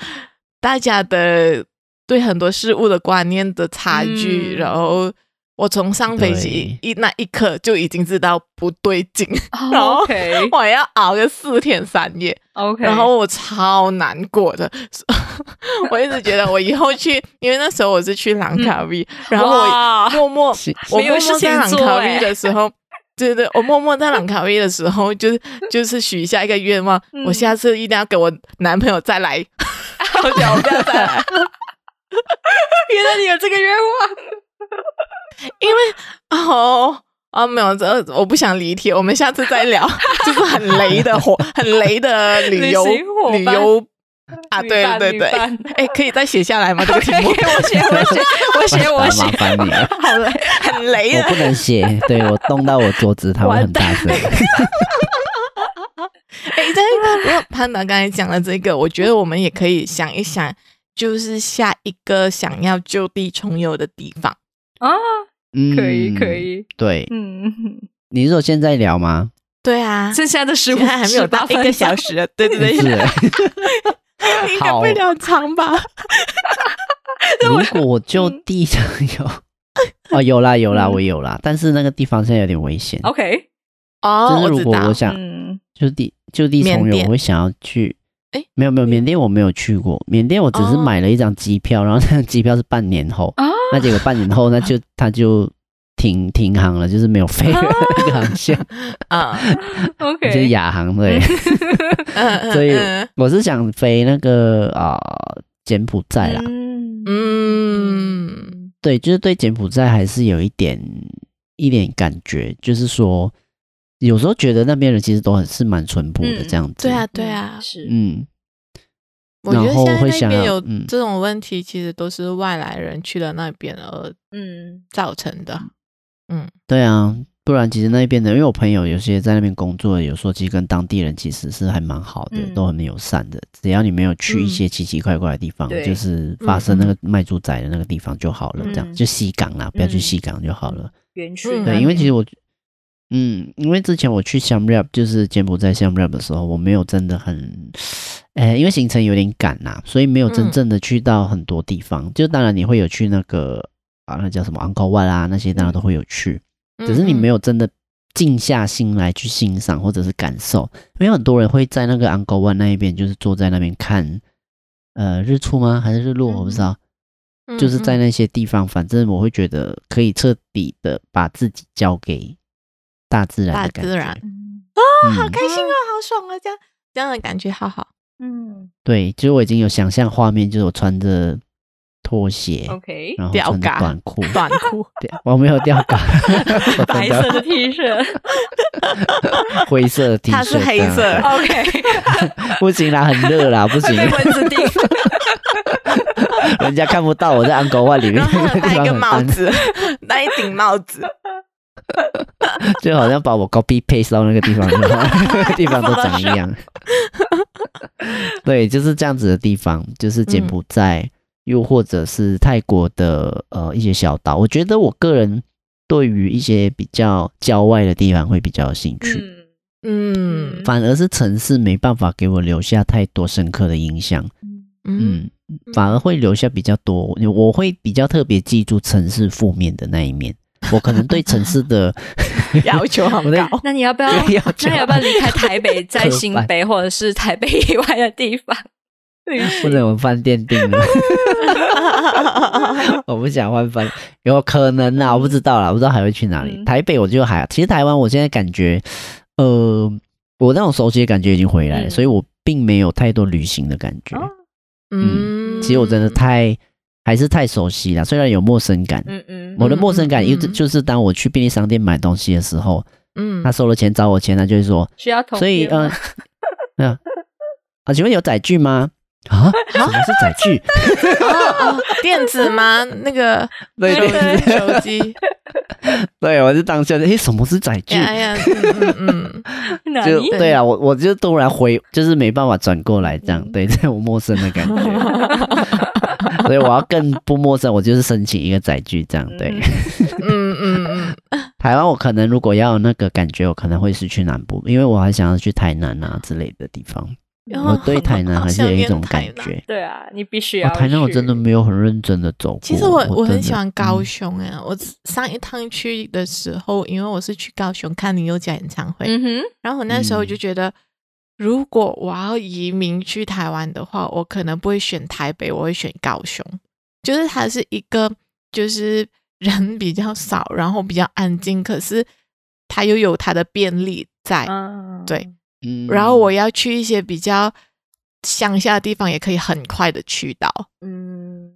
大家的对很多事物的观念的差距。嗯、然后我从上飞机一那一刻就已经知道不对劲，哦、然后 我要熬个四天三夜。OK，然后我超难过的，我一直觉得我以后去，因为那时候我是去兰卡威，嗯、然后我默默我默默在兰卡威的时候。对对，我默默在朗 卡威的时候，就是就是许下一个愿望，嗯、我下次一定要给我男朋友再来，好想我不要再来。原来你有这个愿望，因为哦哦没有，这我不想离题，我们下次再聊，就是很雷的火，很雷的旅游旅游。啊，对对对，哎，可以再写下来吗？这个题目，我写，我写，我写，我写，麻烦你了，好累，很雷的，我不能写，对，我动到我桌子，它会很大声。哎，对，潘达刚才讲了这个，我觉得我们也可以想一想，就是下一个想要就地重游的地方。啊，嗯可以，可以，对，嗯，你是说现在聊吗？对啊，剩下的时间还没有到一个小时，对对对，是。应该不会聊长吧？如果我就地重游，哦，有啦有啦，我有啦，但是那个地方现在有点危险。OK，哦，就是如果我想，就地就地重游，我会想要去。哎，没有没有，缅甸我没有去过，缅甸我只是买了一张机票，然后那张机票是半年后，那结果半年后那就他就。停停航了，就是没有飞了那个航线 啊。OK，就是亚航对，所以我是想飞那个啊柬埔寨啦。嗯，对，就是对柬埔寨还是有一点一点感觉，就是说有时候觉得那边人其实都很是蛮淳朴的这样子。对啊，对啊，是嗯。我觉得现在那边有这种问题，其实都是外来人去了那边而嗯造成的。嗯，对啊，不然其实那边的，因为我朋友有些在那边工作，有时候其实跟当地人其实是还蛮好的，嗯、都很友善的。只要你没有去一些奇奇怪怪的地方，嗯、就是发生那个卖猪仔的那个地方就好了。嗯、这样就西港啦，不要去西港就好了。园区、嗯、对，因为其实我，嗯，因为之前我去 Siem Reap 就是柬埔寨 Siem Reap 的时候，我没有真的很，呃，因为行程有点赶呐，所以没有真正的去到很多地方。嗯、就当然你会有去那个。啊，那叫什么 Angkor Wat 啊，那些当然都会有去，嗯、只是你没有真的静下心来去欣赏或者是感受。因为很多人会在那个 ongo one 那一边，就是坐在那边看，呃，日出吗？还是日落？我不知道。嗯、就是在那些地方，反正我会觉得可以彻底的把自己交给大自然的感觉。大自然，哦，好开心啊，嗯、好爽啊，这样这样的感觉好好。嗯，对，其实我已经有想象画面，就是我穿着拖鞋，OK，然后穿着短裤，短裤，我没有吊嘎，白色的 T 恤，灰色的 T 恤，它是黑色，OK，不行啦，很热啦，不行，蚊子叮。人家看不到我在安哥湾里面，然后戴一个帽子，戴一顶帽子，就好像把我 copy paste 到那个地方，那个地方都长一样。对，就是这样子的地方，就是柬埔寨，嗯、又或者是泰国的呃一些小岛。我觉得我个人对于一些比较郊外的地方会比较有兴趣。嗯，反而是城市没办法给我留下太多深刻的印象。嗯。反而会留下比较多，我会比较特别记住城市负面的那一面。我可能对城市的 要求很高。那你要不要？那你要不要离开台北，在新北或者是台北以外的地方？不能有饭店订了。我不想换饭，有可能啊，我不知道啦，我不知道还会去哪里。台北我就还，其实台湾我现在感觉，呃，我那种熟悉的感觉已经回来了，所以我并没有太多旅行的感觉。嗯，其实我真的太还是太熟悉了，虽然有陌生感。嗯嗯，我的陌生感，因为就是当我去便利商店买东西的时候，嗯，他收了钱找我钱，他就会说需要同。所以，嗯，啊，啊，请问有载具吗？啊？什么是载具？哦，电子吗？那个 对对对，手机。对，我就当下，诶，什么是载具？哎呀，嗯嗯，就对啊，我我就突然回，就是没办法转过来，这样对，这种陌生的感觉。所以我要更不陌生，我就是申请一个载具，这样对。嗯嗯嗯，台湾我可能如果要有那个感觉，我可能会是去南部，因为我还想要去台南啊之类的地方。我对台南还是有一种感觉。对啊，你必须要。台南我真的没有很认真的走过。其实我我很喜欢高雄哎，我上一趟去的时候，因为我是去高雄看林宥嘉演唱会，嗯哼，然后我那时候就觉得，如果我要移民去台湾的话，我可能不会选台北，我会选高雄，就是它是一个就是人比较少，然后比较安静，可是它又有它的便利在，对。嗯，然后我要去一些比较乡下的地方，也可以很快的去到。嗯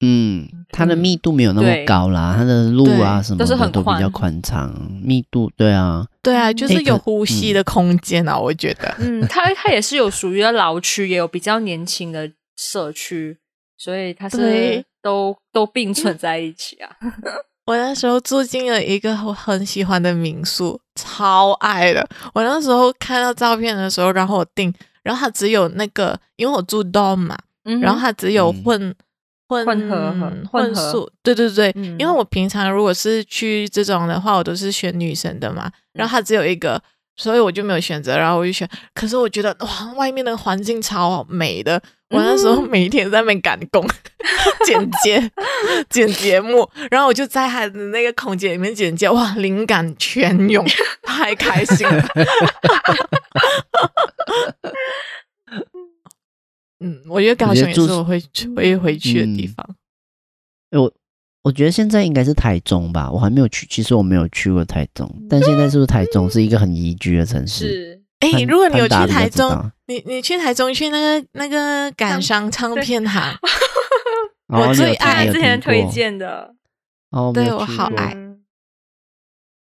嗯，它的密度没有那么高啦，它的路啊什么的都比较宽敞，密度对啊，对啊，就是有呼吸的空间啊，我觉得。嗯，它它也是有属于的老区，也有比较年轻的社区，所以它是都都并存在一起啊。我那时候住进了一个我很喜欢的民宿，超爱的。我那时候看到照片的时候，然后我订，然后它只有那个，因为我住 dorm 嘛，嗯、然后它只有混混混合混宿，对对对，嗯、因为我平常如果是去这种的话，我都是选女生的嘛，然后它只有一个，所以我就没有选择，然后我就选。可是我觉得哇，外面的环境超美的。我那时候每一天在那边赶工、剪接、剪节目，然后我就在他的那个空间里面剪接，哇，灵感全涌，太开心了。嗯，我觉得高雄也是我会会回去的地方。嗯、我我觉得现在应该是台中吧，我还没有去。其实我没有去过台中，但现在是不是台中是一个很宜居的城市？是。哎，如果你有去台中，你你去台中去那个那个感伤唱片行，我最爱之前推荐的，哦，对我好爱，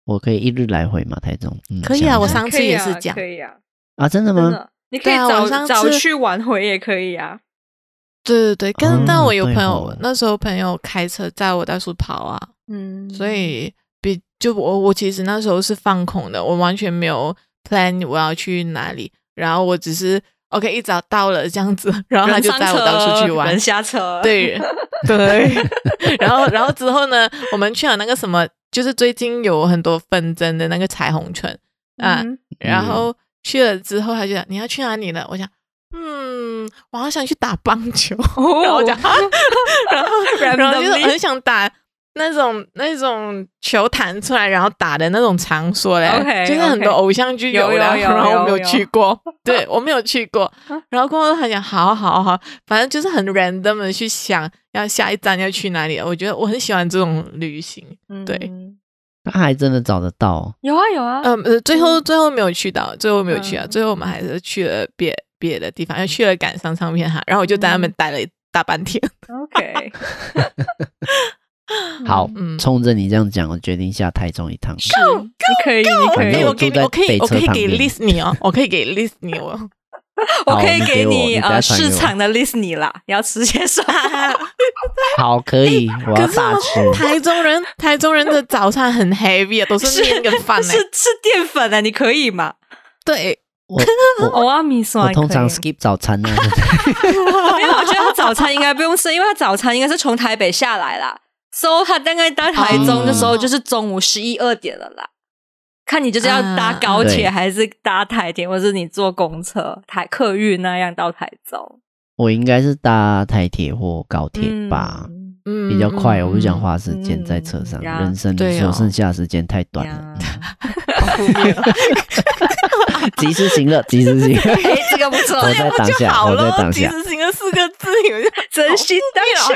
我可以一日来回嘛，台中，可以啊，我上次也是这样，可以啊，啊，真的吗？你可以早早去晚回也可以啊，对对对，跟但我有朋友，那时候朋友开车载我到处跑啊，嗯，所以比就我我其实那时候是放空的，我完全没有。Plan 我要去哪里，然后我只是 OK 一早到了这样子，然后他就带我到处去玩。人下车，对对，然后然后之后呢，我们去了那个什么，就是最近有很多纷争的那个彩虹村啊，嗯、然后去了之后，他就讲你要去哪里呢？我想，嗯，我好想去打棒球，哦、然后我讲，然后 然后就是很想打。那种那种球弹出来然后打的那种场所嘞，okay, 就是很多偶像剧有然后我没有去过，对我没有去过，然后跟我很想，好好好，反正就是很 random 的去想要下一站要去哪里，我觉得我很喜欢这种旅行，对，那、嗯、还真的找得到，有啊有啊，嗯呃，最后最后没有去到，最后没有去啊，最后我们还是去了别别的地方，又去了感伤唱片哈，然后我就在那边待了大半天，OK。好，冲着你这样讲，我决定下台中一趟。是，你可以，你可以，我可以，我可以，我可以给 list 你哦，我可以给 list 你哦，我可以给你呃市场的 list 你啦，你要吃些什么？好，可以，我要大吃。台中人，台中人的早餐很 heavy 啊，都是面跟饭，是吃淀粉的，你可以吗？对，我 我阿米酸，我通常 skip 早餐呢，因为我觉得他早餐应该不用吃，因为他早餐应该是从台北下来啦。所以他大概到台中的时候就是中午十一二点了啦，看你就是要搭高铁还是搭台铁，或者是你坐公车、台客运那样到台中。我应该是搭台铁或高铁吧，嗯，比较快。我不想花时间在车上，人生所剩下时间太短了。及时行乐，及时行乐，哎，这个不错，我在当下，我在当下。及时行乐四个字，珍惜 当下。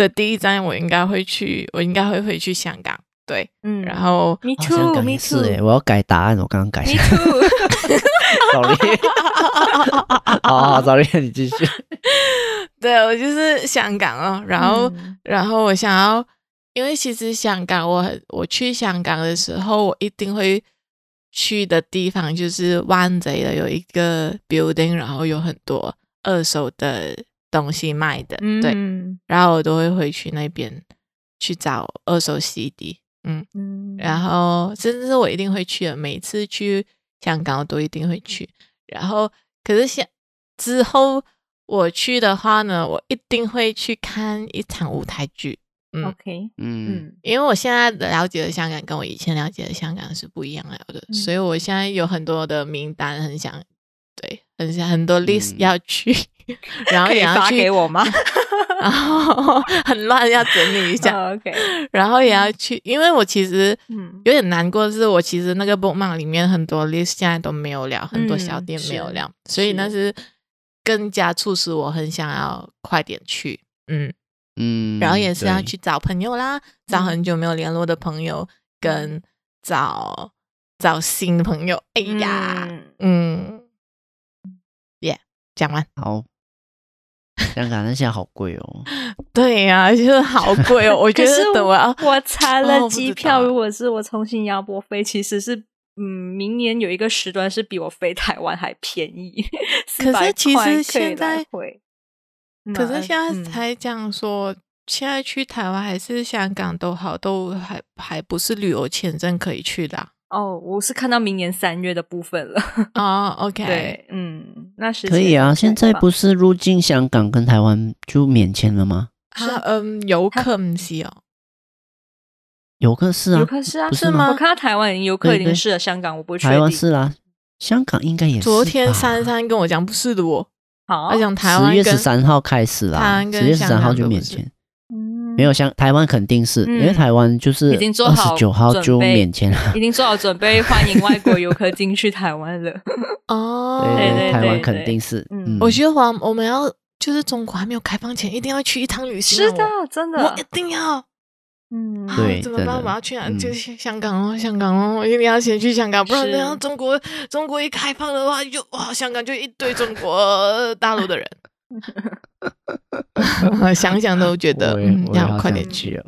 的第一站，我应该会去，我应该会回去香港，对，嗯，然后，Me too，Me too，哎，我要改答案，我刚刚改，Me too，sorry，好，sorry，你继续，对，我就是香港哦，然后，嗯、然后我想要，因为其实香港我，我我去香港的时候，我一定会去的地方就是湾仔的有一个 building，然后有很多二手的。东西卖的，对，嗯、然后我都会回去那边去找二手 CD，嗯，嗯。然。后甚至是我一定会去的，每次去香港我都一定会去。然后，可是现之后我去的话呢，我一定会去看一场舞台剧，嗯，OK，嗯，因为我现在的了解的香港跟我以前了解的香港是不一样的，嗯、所以我现在有很多的名单，很想，对，很想很多 list 要去。嗯 然后也要去发给我吗？然后 很乱，要整理一下。Oh, OK，然后也要去，因为我其实有点难过，是我其实那个 bookmark 里面很多 list 现在都没有了，很多小店没有了，所以那是更加促使我很想要快点去。嗯嗯，然后也是要去找朋友啦，找很久没有联络的朋友，跟找找新的朋友。哎呀，嗯，耶，讲完好。香港那现在好贵哦，对呀、啊，就是好贵哦。我觉得等我要我查了机票，如果是我从新加坡飞，其实是嗯，明年有一个时段是比我飞台湾还便宜。可是其实现在，可是现在才讲说，嗯、现在去台湾还是香港都好，都还还不是旅游签证可以去的、啊。哦，我是看到明年三月的部分了。哦，OK，对，嗯，那是可以啊。现在不是入境香港跟台湾就免签了吗？啊，嗯，游客不是哦，游客是啊，游客是啊，是吗？我看到台湾游客已经是了，香港我不确定。台湾是啦，香港应该也是。昨天珊珊跟我讲不是的哦，好，他讲台湾十月十三号开始啦，十月十三号就免签。没有像台湾肯定是、嗯、因为台湾就是二十九号就免签了，已经做好准备欢迎外国游客进去台湾了。哦，对，对，对，台湾肯定是。嗯，我觉得我我们要就是中国还没有开放前，一定要去一趟旅行。是的，真的，我一定要。嗯，对，怎么办？我要去哪？就香港哦，香港哦，我一定要先去香港，不然等下中国中国一开放的话，就哇，香港就一堆中国大陆的人。想想都觉得要快点去了。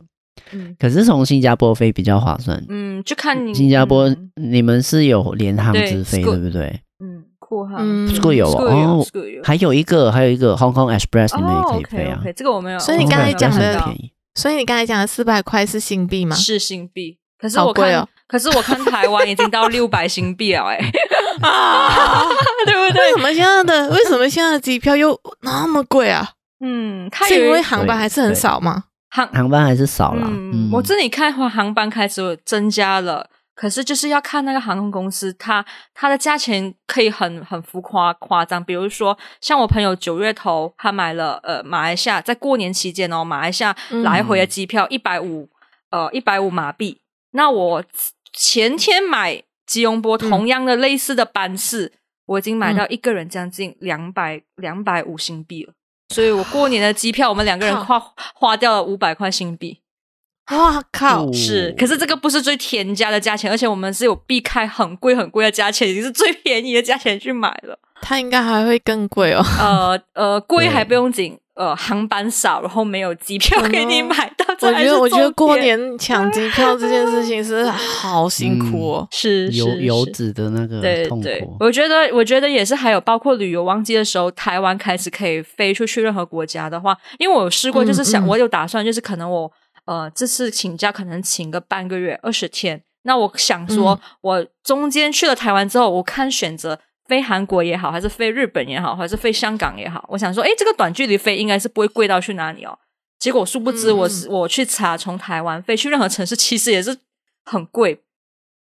可是从新加坡飞比较划算。嗯，就看你新加坡，你们是有联航直飞，对不对？嗯，酷航，嗯，有哦。还有一个，还有一个 Hong Kong Express，你们也可以飞啊。这个我没有。所以你刚才讲的，所以你刚才讲的四百块是新币吗？是新币。可是我看，哦、可是我看台湾已经到 六百新币了、欸，哎，啊，对不对？为什么现在的为什么现在的机票又那么贵啊？嗯，是因为航班还是很少吗？航航班还是少了。嗯，嗯我这里看话航班开始增加了，可是就是要看那个航空公司，它它的价钱可以很很浮夸夸张。比如说，像我朋友九月头他买了呃马来西亚在过年期间哦，马来西亚来回的机票一百五呃一百五马币。那我前天买吉隆坡同样的类似的班次，嗯、我已经买到一个人将近两百两百五新币了，所以我过年的机票我们两个人花花掉了五百块新币。哇靠！是，可是这个不是最天价的价钱，而且我们是有避开很贵很贵的价钱，已经是最便宜的价钱去买了。它应该还会更贵哦。呃呃，贵还不用紧。呃，航班少，然后没有机票给你买到。我觉得，我觉得过年抢机票这件事情是 好辛苦哦，是游游子的那个痛苦。对对，我觉得，我觉得也是，还有包括旅游旺季的时候，台湾开始可以飞出去任何国家的话，因为我有试过，就是想，我有打算，就是可能我呃这次请假可能请个半个月二十天，那我想说，我中间去了台湾之后，我看选择。飞韩国也好，还是飞日本也好，还是飞香港也好，我想说，哎，这个短距离飞应该是不会贵到去哪里哦。结果殊不知我，我、嗯、我去查，从台湾飞去任何城市，其实也是很贵。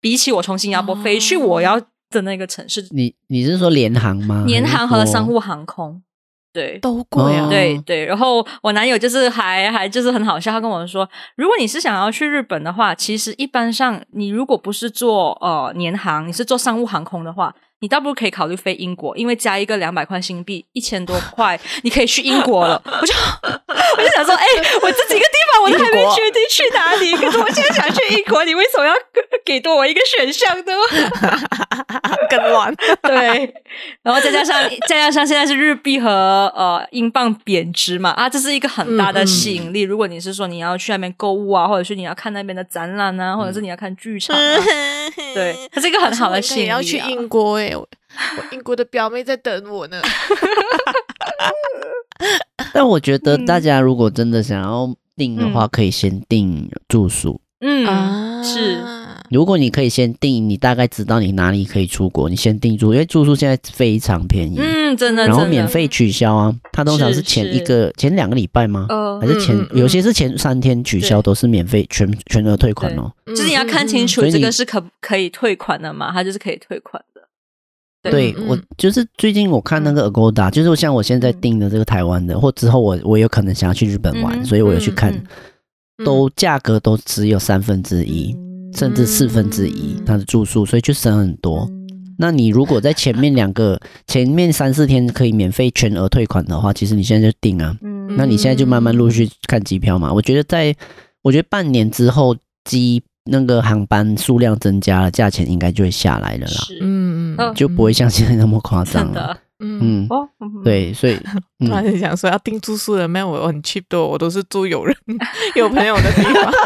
比起我从新加坡飞去我要的那个城市，你你是说联航吗？联航和商务航空。对，都贵啊！对对，然后我男友就是还还就是很好笑，他跟我说，如果你是想要去日本的话，其实一般上你如果不是做呃联航，你是做商务航空的话，你倒不如可以考虑飞英国，因为加一个两百块新币，一千多块，你可以去英国了。我就我就想说，哎，我这几个地方我都还没决定去哪里，可是我现在想去英国，你为什么要给多我一个选项呢？更乱，对，然后再加上再加上现在是日币和。呃，英镑贬值嘛，啊，这是一个很大的吸引力。嗯嗯、如果你是说你要去那边购物啊，或者是你要看那边的展览啊，或者是你要看剧场、啊，嗯、对，它是一个很好的吸引力、啊。要去英国哎、欸，我英国的表妹在等我呢。但我觉得大家如果真的想要订的话，可以先订住宿。嗯，啊、是。如果你可以先订，你大概知道你哪里可以出国，你先订住，因为住宿现在非常便宜，嗯，真的，然后免费取消啊，它通常是前一个前两个礼拜吗？呃，还是前、嗯嗯、有些是前三天取消，都是免费全全额退款哦。就是你要看清楚这个是可可以退款的嘛，它就是可以退款的。对，对我就是最近我看那个 Agoda，就是像我现在订的这个台湾的，或之后我我有可能想要去日本玩，所以我有去看，都价格都只有三分之一。甚至四分之一它的住宿，所以就省很多。那你如果在前面两个 前面三四天可以免费全额退款的话，其实你现在就订啊。那你现在就慢慢陆续看机票嘛。我觉得在我觉得半年之后机那个航班数量增加了，价钱应该就会下来了啦。嗯嗯，就不会像现在那么夸张了。嗯。哦，对，所以突然想说要订住宿的，没有我很 cheap 的，我都是住有人 有朋友的地方。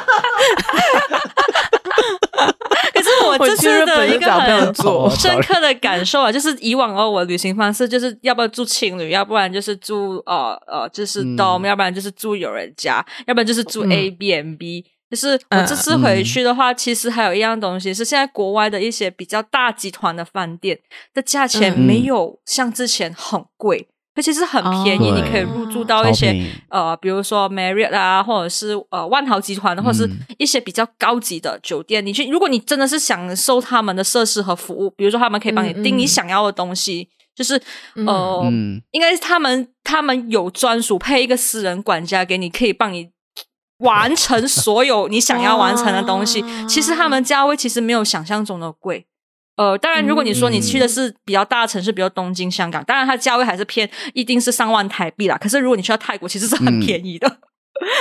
可是我这次的一个很深刻的感受啊，就是以往哦，我旅行方式就是要不要住情侣，要不然就是住呃呃，就是 dorm，要不然就是住友人家，要不然就是住 A B M B。就是我这次回去的话，其实还有一样东西是，现在国外的一些比较大集团的饭店的价钱没有像之前很贵。而且是很便宜，你可以入住到一些呃，比如说 Marriott 啊，或者是呃万豪集团的，或者是一些比较高级的酒店。你去，如果你真的是享受他们的设施和服务，比如说他们可以帮你订你想要的东西，就是呃，应该是他们他们有专属配一个私人管家给你，可以帮你完成所有你想要完成的东西。其实他们价位其实没有想象中的贵。呃，当然，如果你说你去的是比较大的城市，比如东京、香港，当然它价位还是偏，一定是上万台币啦。可是如果你去到泰国，其实是很便宜的，嗯、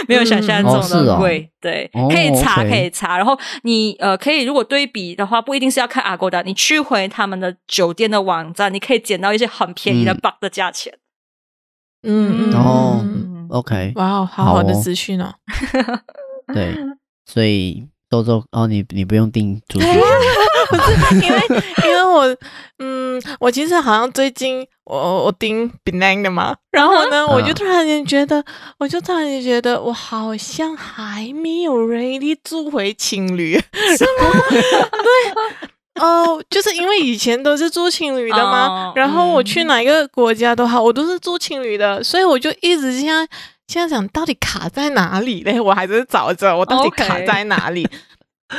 没有想象中的贵。对，可以查，可以查。然后你呃，可以如果对比的话，不一定是要看 Agoda，你去回他们的酒店的网站，你可以捡到一些很便宜的 bug 的价钱。嗯嗯哦，OK，哇，好好的资讯哦。对，所以豆豆哦，你你不用订住宿。不是因为，因为我嗯，嗯，我其实好像最近我我订 Benang 的嘛，然后呢，我就突然间觉得，我就突然间觉得，我好像还没有 ready 做回情侣，是吗？对。哦，就是因为以前都是住青旅的嘛，oh, 然后我去哪一个国家都好，我都是住青旅的，所以我就一直现在现在想到底卡在哪里嘞？我还是找着我到底卡在哪里。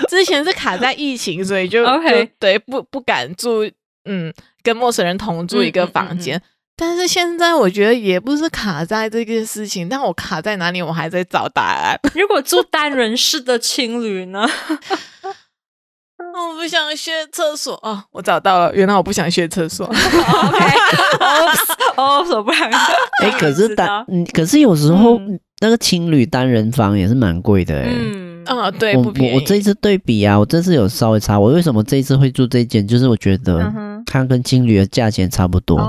之前是卡在疫情，所以就 就对不不敢住，嗯，跟陌生人同住一个房间。但是现在我觉得也不是卡在这件事情，但我卡在哪里，我还在找答案。如果住单人式的青旅呢？我不想学厕所哦，我找到了，原来我不想学厕所。OK，哦，手不然。哎，可是单，可是有时候那个青旅单人房也是蛮贵的哎。嗯，啊，对，我不便宜。我这一次对比啊，我这次有稍微差，我为什么这一次会住这间，就是我觉得它跟青旅的价钱差不多，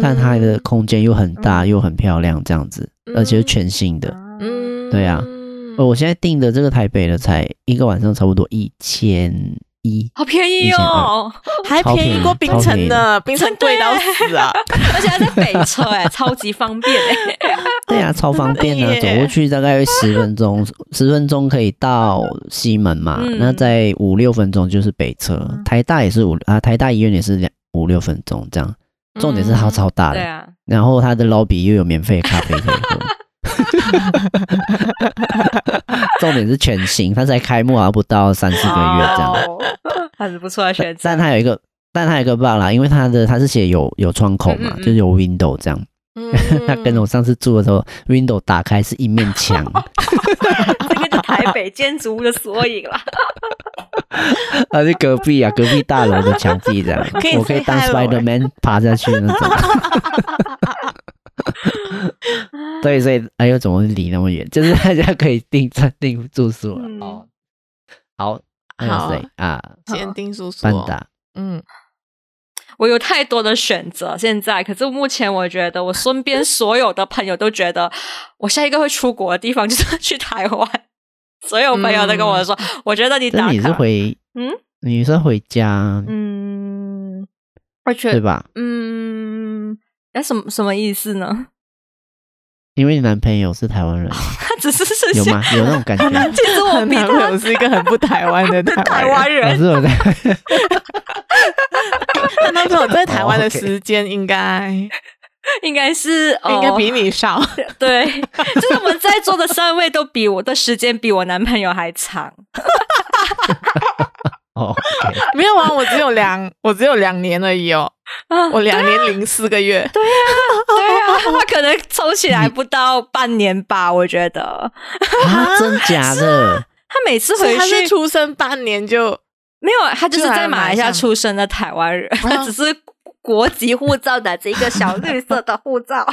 但它的空间又很大又很漂亮，这样子，而且是全新的。嗯，对呀。哦，我现在订的这个台北的才一个晚上差不多一千。好便宜哦，还便宜过冰城呢，冰城贵到死啊！而且还在北车，哎，超级方便哎。对啊，超方便啊，走过去大概十分钟，十分钟可以到西门嘛。那在五六分钟就是北车，台大也是五啊，台大医院也是两五六分钟这样。重点是它超大的，对啊。然后它的 lobby 又有免费咖啡可以喝。重点是全新，它才开幕还不到三四个月这样，还是不错的选择。但它有一个，但它有一个 bug 啦，因为它的它是写有有窗口嘛，嗯嗯就是有 window 这样。它、嗯、跟我上次住的时候，window 打开是一面墙，这个是台北建筑物的缩影啦。它是隔壁啊，隔壁大楼的墙壁这样，可我可以当 Spider Man 爬下去那种。对，所以哎呦，怎么会离那么远？就是大家可以订餐订住宿了。嗯、哦，好，还有谁啊？先订住宿。班，嗯，我有太多的选择，现在可是目前我觉得，我身边所有的朋友都觉得，我下一个会出国的地方就是 去台湾。所有朋友都跟我说，嗯、我觉得你打你是回嗯，你是回家嗯，而且对吧？嗯。那什么什么意思呢？因为你男朋友是台湾人，他只是是有吗？有那种感觉？其实我男朋友是一个很不台湾的台湾人。是我在，他男朋友在台湾的时间应该应该是应该比你少。对，就是我们在座的三位都比我的时间比我男朋友还长。哦，没有啊，我只有两，我只有两年而已哦。啊，我两年零四个月，对呀，对呀，他可能抽起来不到半年吧，我觉得。啊，真假的？他每次回去，他是出生半年就没有，他就是在马来西亚出生的台湾人，他只是国籍护照的这一个小绿色的护照。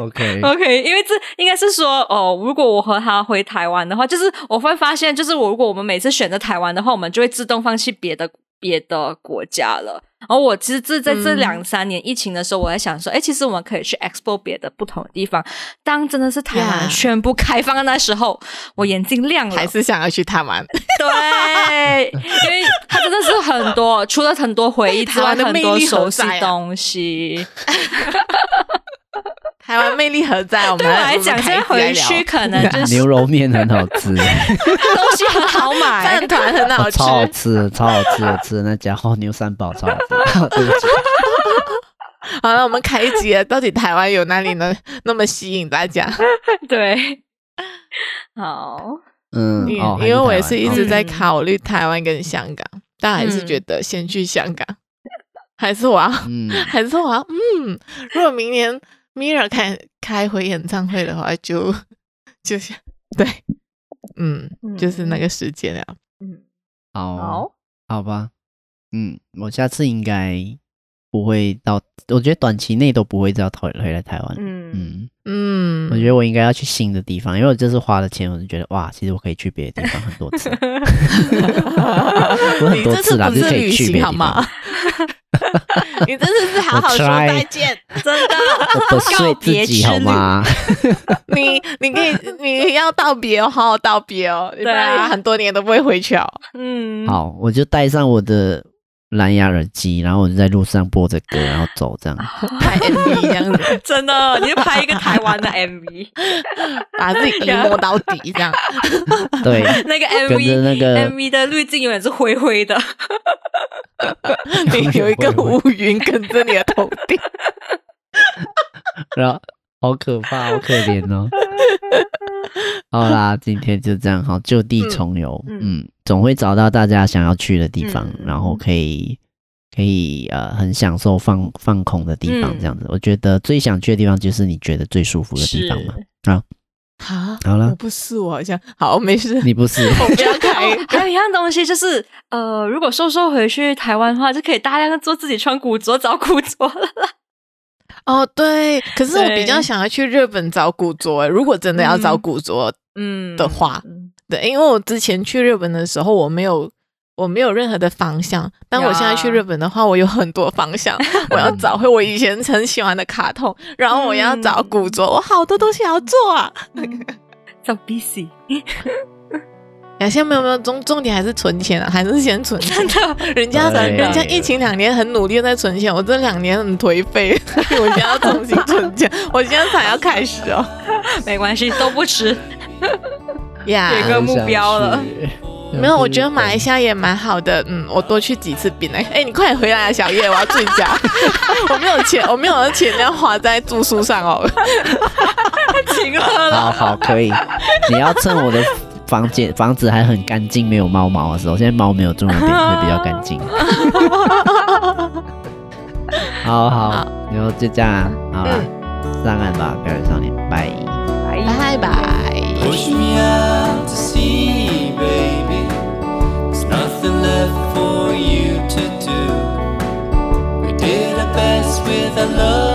OK OK，因为这应该是说哦，如果我和他回台湾的话，就是我会发现，就是我如果我们每次选择台湾的话，我们就会自动放弃别的别的国家了。然后我其实这在这两三年疫情的时候，我在想说，哎、嗯，其实我们可以去 explore 别的不同的地方。当真的是台湾全部开放的那时候，我眼睛亮了，还是想要去台湾。对，因为它真的是很多，除了很多回忆 之外，很多熟悉东西。台湾魅力何在？我们来讲，现在回去可能 就是牛肉面很好吃，东西很好买，饭团很好吃，超好吃，超好吃的吃那家伙牛三宝超好吃。对不起，好了，我们开一集了，到底台湾有哪里能那么吸引大家？对，好，嗯，因为我也是一直在考虑台湾跟香港，但还是觉得先去香港，还是我要，还是我要，嗯，如果明年。Mira 开开回演唱会的话就，就就是 对，嗯，嗯就是那个时间了。嗯，好，好，好吧，嗯，我下次应该不会到，我觉得短期内都不会再回回来台湾。嗯嗯嗯，我觉得我应该要去新的地方，因为我这次花了钱，我就觉得哇，其实我可以去别的地方很多次。我很多次啦，就可以去别的地方。你真的是好好说再见，真的我不睡自己好吗？你你可以你要道别哦，好好道别哦，不然很多年都不会回去哦。嗯，好，我就带上我的。蓝牙耳机，然后我就在路上播着歌，然后走这样。拍 MV 这样子，真的，你就拍一个台湾的 MV，把自己摸到底这样。对，那个 MV 那个 MV 的滤镜永远是灰灰的，你有一个乌云跟着你的头顶，然后好可怕，好可怜哦。好啦，今天就这样，好，就地重游，嗯。嗯总会找到大家想要去的地方，嗯、然后可以可以呃很享受放放空的地方，这样子。嗯、我觉得最想去的地方就是你觉得最舒服的地方嘛。啊，好，好了，我不是我好像好没事，你不是，我不要 开。还有一样东西就是呃，如果瘦瘦回去台湾的话，就可以大量的做自己穿古着找古着了啦。哦，对，可是我比较想要去日本找古着，欸，如果真的要找古着，嗯。的话。嗯对，因为我之前去日本的时候，我没有我没有任何的方向，但我现在去日本的话，我有很多方向。我要 找回我以前很喜欢的卡通，然后我要找古着，我好多东西要做啊。So busy。呀，现在没有没有重重点还是存钱啊，还是先存钱。真的，人家人家疫情两年很努力在存钱，我这两年很颓废，我现在要重新存钱，我现在才要开始哦。没关系，都不迟。呀，有个目标了。没有，我觉得马来西亚也蛮好的。嗯，我多去几次槟哎。哎，你快点回来啊，小叶，我要住家。我没有钱，我没有钱要花在住宿上哦。太了。好好，可以。你要趁我的房间房子还很干净，没有猫毛的时候，现在猫没有住那边，会比较干净。好好，然后就这样，好了，上岸吧，各位少年，拜拜拜拜。Push me out to sea, baby. There's nothing left for you to do. We did our best with our love.